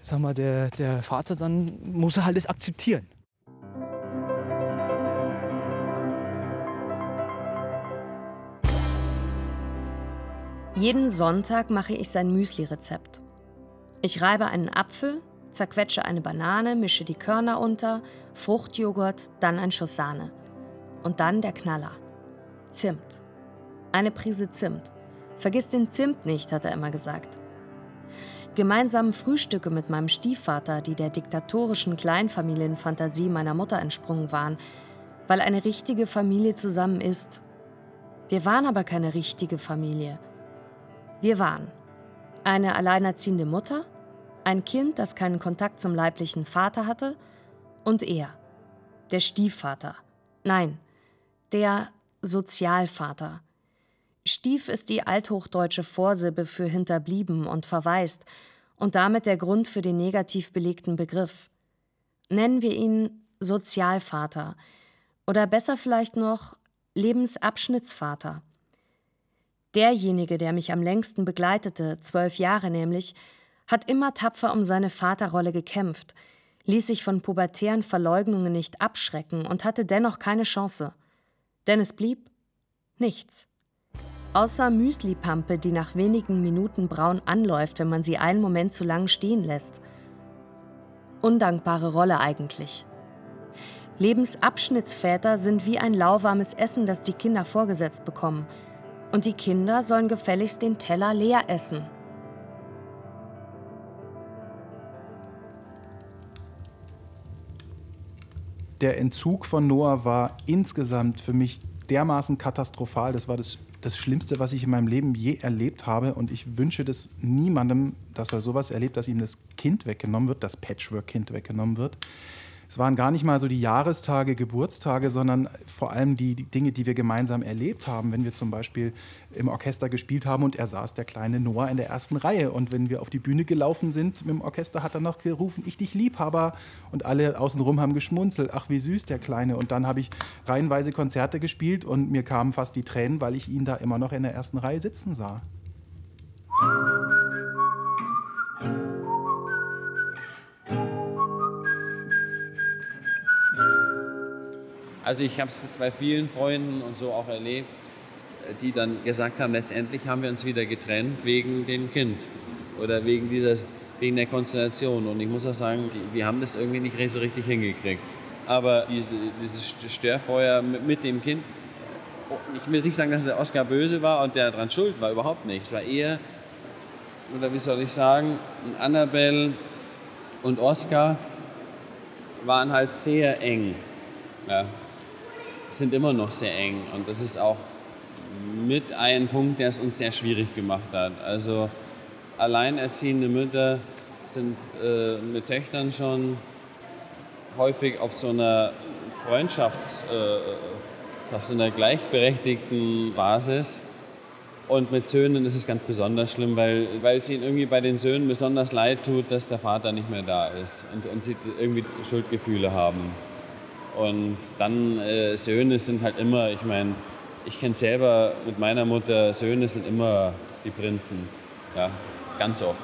E: sag mal, der, der Vater dann muss er halt das akzeptieren.
B: Jeden Sonntag mache ich sein Müsli-Rezept. Ich reibe einen Apfel, zerquetsche eine Banane, mische die Körner unter, Fruchtjoghurt, dann ein Schuss Sahne. Und dann der Knaller. Zimt. Eine Prise Zimt. Vergiss den Zimt nicht, hat er immer gesagt. Gemeinsame Frühstücke mit meinem Stiefvater, die der diktatorischen Kleinfamilienfantasie meiner Mutter entsprungen waren, weil eine richtige Familie zusammen ist. Wir waren aber keine richtige Familie. Wir waren eine alleinerziehende Mutter, ein Kind, das keinen Kontakt zum leiblichen Vater hatte, und er, der Stiefvater. Nein, der Sozialvater. Stief ist die althochdeutsche Vorsilbe für hinterblieben und verwaist und damit der Grund für den negativ belegten Begriff. Nennen wir ihn Sozialvater oder besser vielleicht noch Lebensabschnittsvater. Derjenige, der mich am längsten begleitete, zwölf Jahre nämlich, hat immer tapfer um seine Vaterrolle gekämpft, ließ sich von pubertären Verleugnungen nicht abschrecken und hatte dennoch keine Chance. Denn es blieb nichts. Außer Müslipampe, die nach wenigen Minuten braun anläuft, wenn man sie einen Moment zu lang stehen lässt. Undankbare Rolle eigentlich. Lebensabschnittsväter sind wie ein lauwarmes Essen, das die Kinder vorgesetzt bekommen. Und die Kinder sollen gefälligst den Teller leer essen.
D: Der Entzug von Noah war insgesamt für mich dermaßen katastrophal. Das war das, das Schlimmste, was ich in meinem Leben je erlebt habe. Und ich wünsche das niemandem, dass er sowas erlebt, dass ihm das Kind weggenommen wird, das Patchwork-Kind weggenommen wird. Es waren gar nicht mal so die Jahrestage, Geburtstage, sondern vor allem die, die, Dinge, die wir gemeinsam erlebt haben. Wenn wir zum Beispiel im Orchester gespielt haben und er saß, der kleine Noah, in der ersten Reihe. Und wenn wir auf die Bühne gelaufen sind mit dem Orchester, hat er noch gerufen, ich dich Liebhaber. Und alle außenrum haben geschmunzelt, ach wie süß der Kleine. Und dann habe ich reihenweise Konzerte gespielt und mir kamen fast die Tränen, weil ich ihn da immer noch in der ersten Reihe sitzen sah.
F: Also ich habe es bei vielen Freunden und so auch erlebt, die dann gesagt haben, letztendlich haben wir uns wieder getrennt wegen dem Kind oder wegen, dieses, wegen der Konstellation. Und ich muss auch sagen, die, wir haben das irgendwie nicht so richtig hingekriegt. Aber diese, dieses Störfeuer mit, mit dem Kind, ich will nicht sagen, dass der Oscar böse war und der daran schuld war, überhaupt nicht. Es war eher, oder wie soll ich sagen, Annabelle und Oscar waren halt sehr eng. Ja, sind immer noch sehr eng. Und das ist auch mit ein Punkt, der es uns sehr schwierig gemacht hat. Also alleinerziehende Mütter sind äh, mit Töchtern schon häufig auf so einer Freundschafts-, äh, auf so einer gleichberechtigten Basis. Und mit Söhnen ist es ganz besonders schlimm, weil, weil es ihnen irgendwie bei den Söhnen besonders leid tut, dass der Vater nicht mehr da ist und, und sie irgendwie Schuldgefühle haben. Und dann äh, Söhne sind halt immer, ich meine, ich kenne selber mit meiner Mutter, Söhne sind immer die Prinzen. Ja, ganz oft.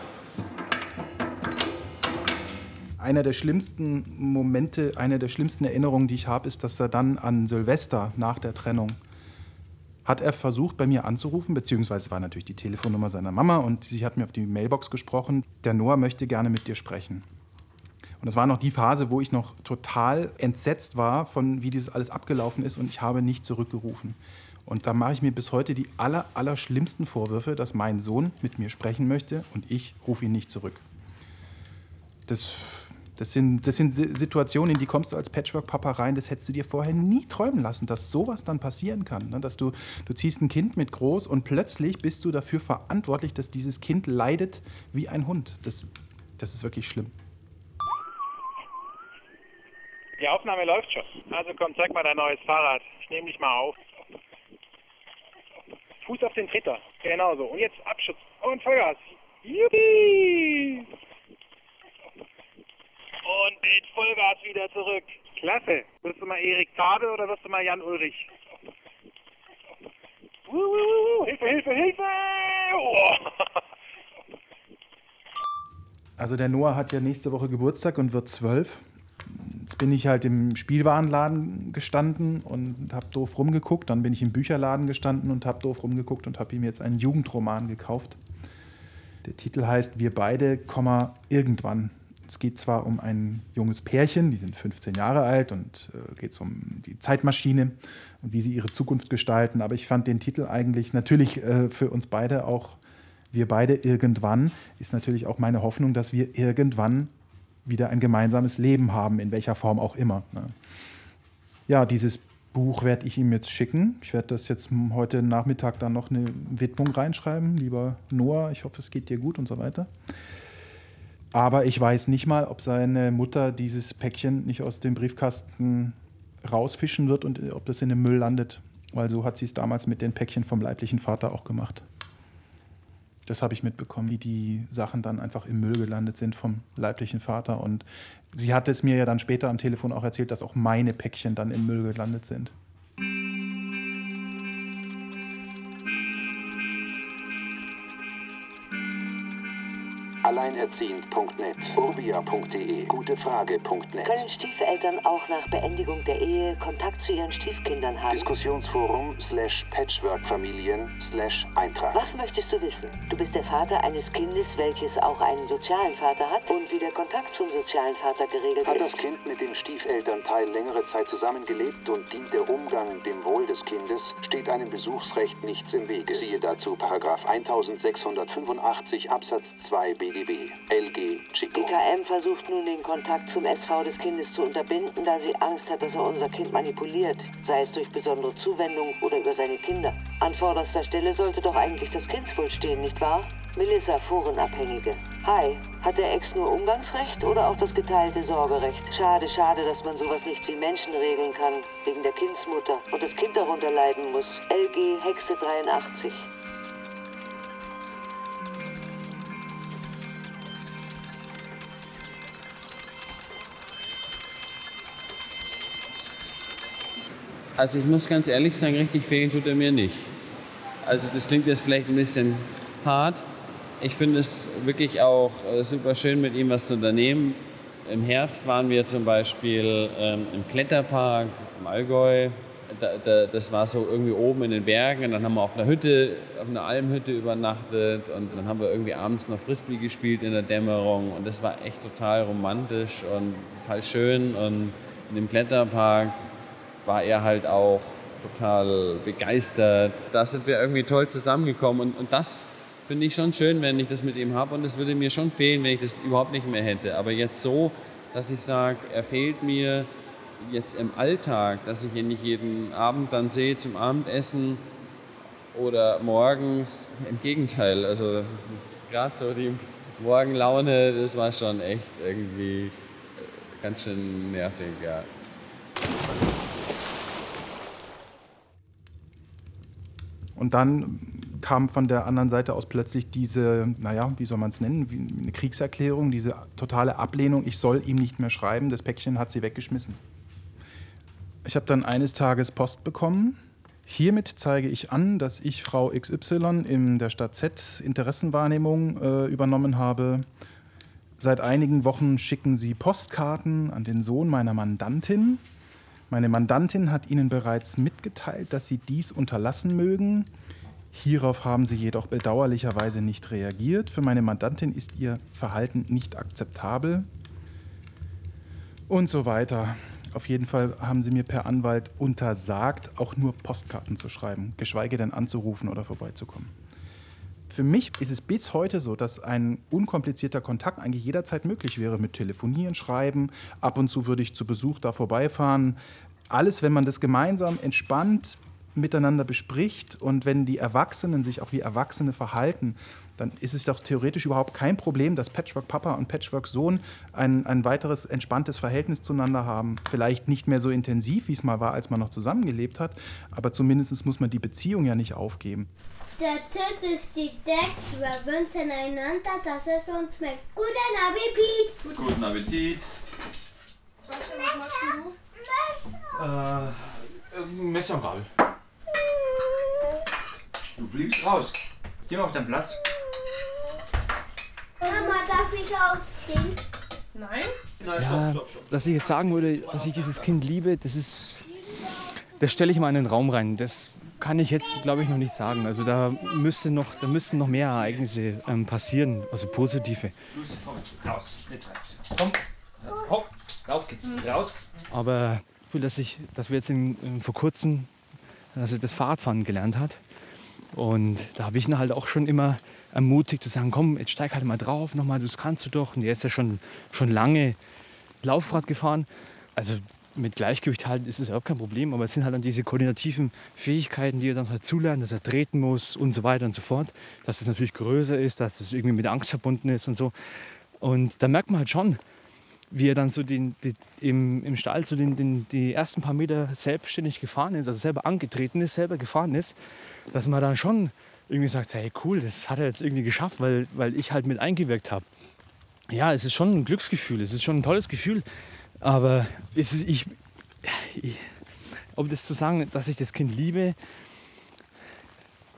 D: Einer der schlimmsten Momente, eine der schlimmsten Erinnerungen, die ich habe, ist, dass er dann an Silvester nach der Trennung hat er versucht, bei mir anzurufen, beziehungsweise war natürlich die Telefonnummer seiner Mama und sie hat mir auf die Mailbox gesprochen, der Noah möchte gerne mit dir sprechen. Und das war noch die Phase, wo ich noch total entsetzt war von, wie dieses alles abgelaufen ist und ich habe nicht zurückgerufen. Und da mache ich mir bis heute die aller, aller schlimmsten Vorwürfe, dass mein Sohn mit mir sprechen möchte und ich rufe ihn nicht zurück. Das, das, sind, das sind Situationen, in die kommst du als Patchwork-Papa rein, das hättest du dir vorher nie träumen lassen, dass sowas dann passieren kann. Ne? Dass du, du ziehst ein Kind mit groß und plötzlich bist du dafür verantwortlich, dass dieses Kind leidet wie ein Hund. Das, das ist wirklich schlimm.
G: Die Aufnahme läuft schon. Also komm, zeig mal dein neues Fahrrad. Ich nehme dich mal auf. Fuß auf den Tritter. Genau so. Und jetzt Abschutz. Und Vollgas. Juppie! Und mit Vollgas wieder zurück. Klasse. Wirst du mal Erik Zabel oder wirst du mal Jan Ulrich? Uh, Hilfe, Hilfe, Hilfe! Oh.
D: Also der Noah hat ja nächste Woche Geburtstag und wird zwölf. Jetzt bin ich halt im Spielwarenladen gestanden und habe doof rumgeguckt. Dann bin ich im Bücherladen gestanden und habe doof rumgeguckt und habe ihm jetzt einen Jugendroman gekauft. Der Titel heißt Wir beide, irgendwann. Es geht zwar um ein junges Pärchen, die sind 15 Jahre alt und äh, geht um die Zeitmaschine und wie sie ihre Zukunft gestalten, aber ich fand den Titel eigentlich natürlich äh, für uns beide auch, wir beide irgendwann, ist natürlich auch meine Hoffnung, dass wir irgendwann wieder ein gemeinsames Leben haben, in welcher Form auch immer. Ne? Ja, dieses Buch werde ich ihm jetzt schicken. Ich werde das jetzt heute Nachmittag dann noch eine Widmung reinschreiben. Lieber Noah, ich hoffe, es geht dir gut und so weiter. Aber ich weiß nicht mal, ob seine Mutter dieses Päckchen nicht aus dem Briefkasten rausfischen wird und ob das in dem Müll landet. Weil so hat sie es damals mit den Päckchen vom leiblichen Vater auch gemacht. Das habe ich mitbekommen, wie die Sachen dann einfach im Müll gelandet sind vom leiblichen Vater. Und sie hat es mir ja dann später am Telefon auch erzählt, dass auch meine Päckchen dann im Müll gelandet sind.
I: Alleinerziehend.net, urbia.de, gutefrage.net.
J: Können Stiefeltern auch nach Beendigung der Ehe Kontakt zu ihren Stiefkindern haben?
I: Diskussionsforum slash Patchwork-Familien slash Eintracht.
J: Was möchtest du wissen? Du bist der Vater eines Kindes, welches auch einen sozialen Vater hat und wie der Kontakt zum sozialen Vater geregelt
I: hat
J: ist.
I: Hat das Kind mit dem Stiefelternteil längere Zeit zusammengelebt und dient der Umgang dem Wohl des Kindes, steht einem Besuchsrecht nichts im Wege. Siehe dazu Paragraph 1685 Absatz 2 BGB. BGB, LG, Chico.
J: Die KM versucht nun den Kontakt zum SV des Kindes zu unterbinden, da sie Angst hat, dass er unser Kind manipuliert, sei es durch besondere Zuwendung oder über seine Kinder. An vorderster Stelle sollte doch eigentlich das Kindswohl stehen, nicht wahr? Melissa, Forenabhängige. Hi, hat der Ex nur Umgangsrecht oder auch das geteilte Sorgerecht? Schade, schade, dass man sowas nicht wie Menschen regeln kann, wegen der Kindsmutter und das Kind darunter leiden muss. LG Hexe 83.
F: Also ich muss ganz ehrlich sagen, richtig fehlen tut er mir nicht. Also das klingt jetzt vielleicht ein bisschen hart. Ich finde es wirklich auch äh, super schön, mit ihm was zu unternehmen. Im Herbst waren wir zum Beispiel ähm, im Kletterpark im Allgäu. Da, da, das war so irgendwie oben in den Bergen und dann haben wir auf einer Hütte, auf einer Almhütte übernachtet und dann haben wir irgendwie abends noch Frisbee gespielt in der Dämmerung und das war echt total romantisch und total schön und in dem Kletterpark war er halt auch total begeistert. Da sind wir irgendwie toll zusammengekommen und, und das finde ich schon schön, wenn ich das mit ihm habe und es würde mir schon fehlen, wenn ich das überhaupt nicht mehr hätte. Aber jetzt so, dass ich sage, er fehlt mir jetzt im Alltag, dass ich ihn nicht jeden Abend dann sehe zum Abendessen oder morgens, im Gegenteil, also gerade so die Morgenlaune, das war schon echt irgendwie ganz schön nervig, ja.
D: Und dann kam von der anderen Seite aus plötzlich diese, naja, wie soll man es nennen, wie eine Kriegserklärung, diese totale Ablehnung, ich soll ihm nicht mehr schreiben, das Päckchen hat sie weggeschmissen. Ich habe dann eines Tages Post bekommen. Hiermit zeige ich an, dass ich Frau XY in der Stadt Z Interessenwahrnehmung äh, übernommen habe. Seit einigen Wochen schicken sie Postkarten an den Sohn meiner Mandantin. Meine Mandantin hat ihnen bereits mitgeteilt, dass sie dies unterlassen mögen. Hierauf haben sie jedoch bedauerlicherweise nicht reagiert. Für meine Mandantin ist ihr Verhalten nicht akzeptabel. Und so weiter. Auf jeden Fall haben sie mir per Anwalt untersagt, auch nur Postkarten zu schreiben, geschweige denn anzurufen oder vorbeizukommen. Für mich ist es bis heute so, dass ein unkomplizierter Kontakt eigentlich jederzeit möglich wäre mit Telefonieren, Schreiben. Ab und zu würde ich zu Besuch da vorbeifahren. Alles, wenn man das gemeinsam entspannt miteinander bespricht und wenn die Erwachsenen sich auch wie Erwachsene verhalten, dann ist es doch theoretisch überhaupt kein Problem, dass Patchwork Papa und Patchwork Sohn ein, ein weiteres entspanntes Verhältnis zueinander haben. Vielleicht nicht mehr so intensiv, wie es mal war, als man noch zusammengelebt hat, aber zumindest muss man die Beziehung ja nicht aufgeben.
H: Der Tisch ist gedeckt. Wir wünschen einander, dass es uns schmeckt. Guten Appetit!
A: Guten Appetit. Äh, Messer und Gabel. Du fliegst raus. Geh mal auf deinen Platz.
H: Mama, darf ich aufstehen?
K: Nein?
A: Nein,
E: Ja, dass ich jetzt sagen würde, dass ich dieses Kind liebe, das ist. Das stelle ich mal in den Raum rein. Das kann ich jetzt, glaube ich, noch nicht sagen. Also da müsste noch, da müssten noch mehr Ereignisse ähm, passieren, also positive.
A: Raus. Jetzt reicht's. Komm. Hopp. Rauf geht's. Raus.
E: Aber ich will, dass, ich, dass wir jetzt in, in, vor kurzem, dass er das Fahrradfahren gelernt hat. Und da habe ich ihn halt auch schon immer ermutigt zu sagen, komm, jetzt steig halt mal drauf, nochmal, das kannst du doch. Und er ist ja schon, schon lange Laufrad gefahren. Also mit Gleichgewicht halten ist es überhaupt kein Problem, aber es sind halt dann diese koordinativen Fähigkeiten, die er dann halt zulernt, dass er treten muss und so weiter und so fort. Dass es natürlich größer ist, dass es irgendwie mit Angst verbunden ist und so. Und da merkt man halt schon, wie er dann so den, die, im, im Stall so den, den, die ersten paar Meter selbstständig gefahren ist, also selber angetreten ist, selber gefahren ist, dass man dann schon irgendwie sagt, hey cool, das hat er jetzt irgendwie geschafft, weil, weil ich halt mit eingewirkt habe. Ja, es ist schon ein Glücksgefühl, es ist schon ein tolles Gefühl, aber es ist, ich, ich, um das zu sagen, dass ich das Kind liebe,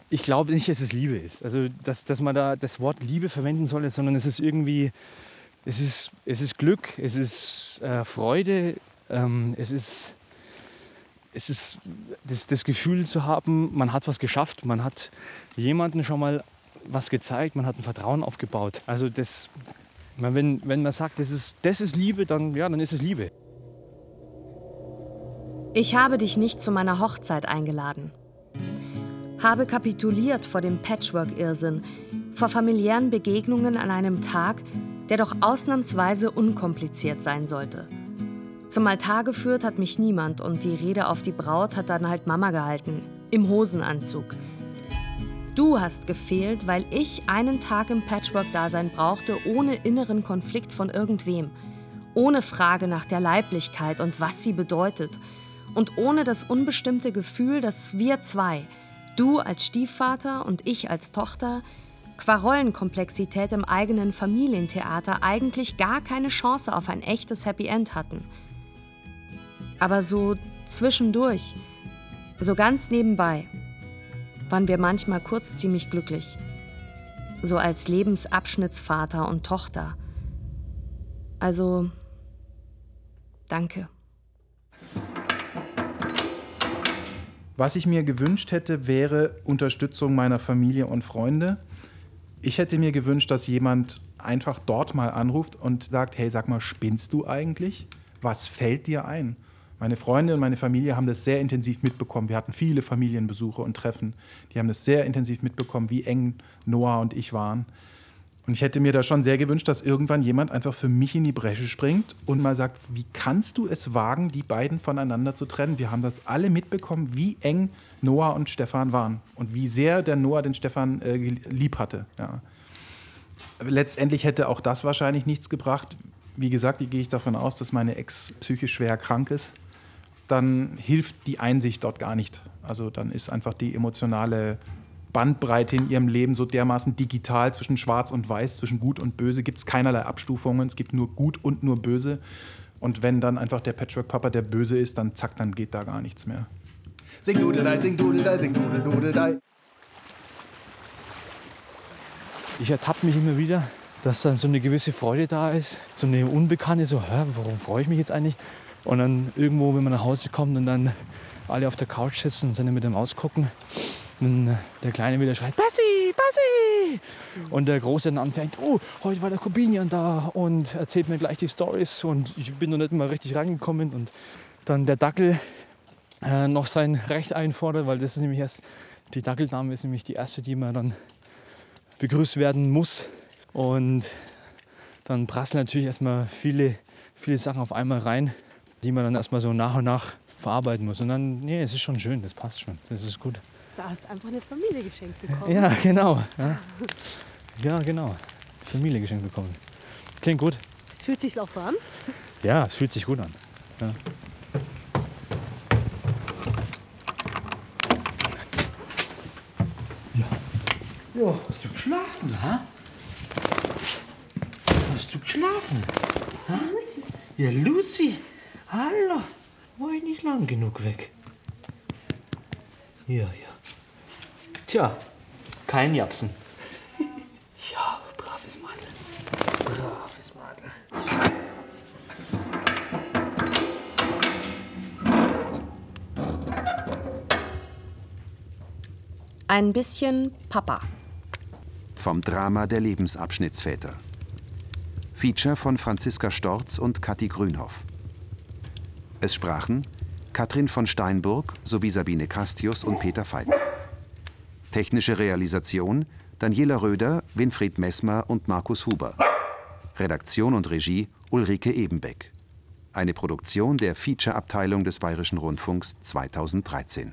E: ich glaube nicht, dass es Liebe ist. Also, dass, dass man da das Wort Liebe verwenden soll, sondern es ist irgendwie, es ist, es ist Glück, es ist äh, Freude, ähm, es ist, es ist das, das Gefühl zu haben, man hat was geschafft, man hat jemandem schon mal was gezeigt, man hat ein Vertrauen aufgebaut. Also das, wenn, wenn man sagt, das ist, das ist Liebe, dann, ja, dann ist es Liebe.
B: Ich habe dich nicht zu meiner Hochzeit eingeladen. Habe kapituliert vor dem Patchwork-Irrsinn, vor familiären Begegnungen an einem Tag, der doch ausnahmsweise unkompliziert sein sollte. Zum Altar geführt hat mich niemand und die Rede auf die Braut hat dann halt Mama gehalten, im Hosenanzug. Du hast gefehlt, weil ich einen Tag im Patchwork-Dasein brauchte, ohne inneren Konflikt von irgendwem, ohne Frage nach der Leiblichkeit und was sie bedeutet und ohne das unbestimmte Gefühl, dass wir zwei, du als Stiefvater und ich als Tochter, qua Rollenkomplexität im eigenen Familientheater eigentlich gar keine Chance auf ein echtes Happy End hatten. Aber so zwischendurch, so ganz nebenbei, waren wir manchmal kurz ziemlich glücklich. So als Lebensabschnittsvater und Tochter. Also, danke.
D: Was ich mir gewünscht hätte, wäre Unterstützung meiner Familie und Freunde. Ich hätte mir gewünscht, dass jemand einfach dort mal anruft und sagt, hey, sag mal, spinnst du eigentlich? Was fällt dir ein? Meine Freunde und meine Familie haben das sehr intensiv mitbekommen. Wir hatten viele Familienbesuche und Treffen. Die haben das sehr intensiv mitbekommen, wie eng Noah und ich waren. Und ich hätte mir da schon sehr gewünscht, dass irgendwann jemand einfach für mich in die Bresche springt und mal sagt, wie kannst du es wagen, die beiden voneinander zu trennen? Wir haben das alle mitbekommen, wie eng Noah und Stefan waren und wie sehr der Noah den Stefan äh, lieb hatte. Ja. Letztendlich hätte auch das wahrscheinlich nichts gebracht. Wie gesagt, gehe ich davon aus, dass meine Ex psychisch schwer krank ist. Dann hilft die Einsicht dort gar nicht. Also dann ist einfach die emotionale Bandbreite in ihrem Leben so dermaßen digital zwischen Schwarz und Weiß, zwischen Gut und Böse gibt es keinerlei Abstufungen. Es gibt nur Gut und nur Böse. Und wenn dann einfach der Patchwork-Papa der Böse ist, dann zack, dann geht da gar nichts mehr. Sing Dudeldei, sing Dudeldei, sing Dudel, Dudeldei.
E: Ich ertappe mich immer wieder, dass dann so eine gewisse Freude da ist, so eine Unbekannte, so, hä, warum freue ich mich jetzt eigentlich? Und dann irgendwo, wenn man nach Hause kommt und dann alle auf der Couch sitzen und dann mit dem Ausgucken, dann der Kleine wieder schreit, Bassi, Bassi! Und der Große dann anfängt, oh, heute war der Corbinian da und erzählt mir gleich die Stories und ich bin noch nicht mal richtig reingekommen und dann der Dackel äh, noch sein Recht einfordert, weil das ist nämlich erst, die Dackeldame ist nämlich die erste, die man dann begrüßt werden muss. Und dann prasseln natürlich erstmal viele, viele Sachen auf einmal rein, die man dann erstmal so nach und nach verarbeiten muss. Und dann, nee, es ist schon schön, das passt schon, das ist gut.
K: Da hast einfach eine Familie geschenkt bekommen.
E: Ja, genau. Ja, ja genau. Familie geschenkt bekommen. Klingt gut.
K: Fühlt sich's auch so an?
E: Ja, es fühlt sich gut an. Ja.
A: Ja, hast du geschlafen, ha? Hast du geschlafen? Ha? Ja, Lucy. Hallo. War ich nicht lang genug weg? Ja, ja. Tja, kein Japsen. ja, braves Madel. Braves Madel.
B: Ein bisschen Papa.
C: Vom Drama der Lebensabschnittsväter. Feature von Franziska Storz und Kathi Grünhoff. Es sprachen Katrin von Steinburg sowie Sabine Castius und Peter Veit. Technische Realisation Daniela Röder, Winfried Messmer und Markus Huber. Redaktion und Regie Ulrike Ebenbeck. Eine Produktion der Feature-Abteilung des Bayerischen Rundfunks 2013.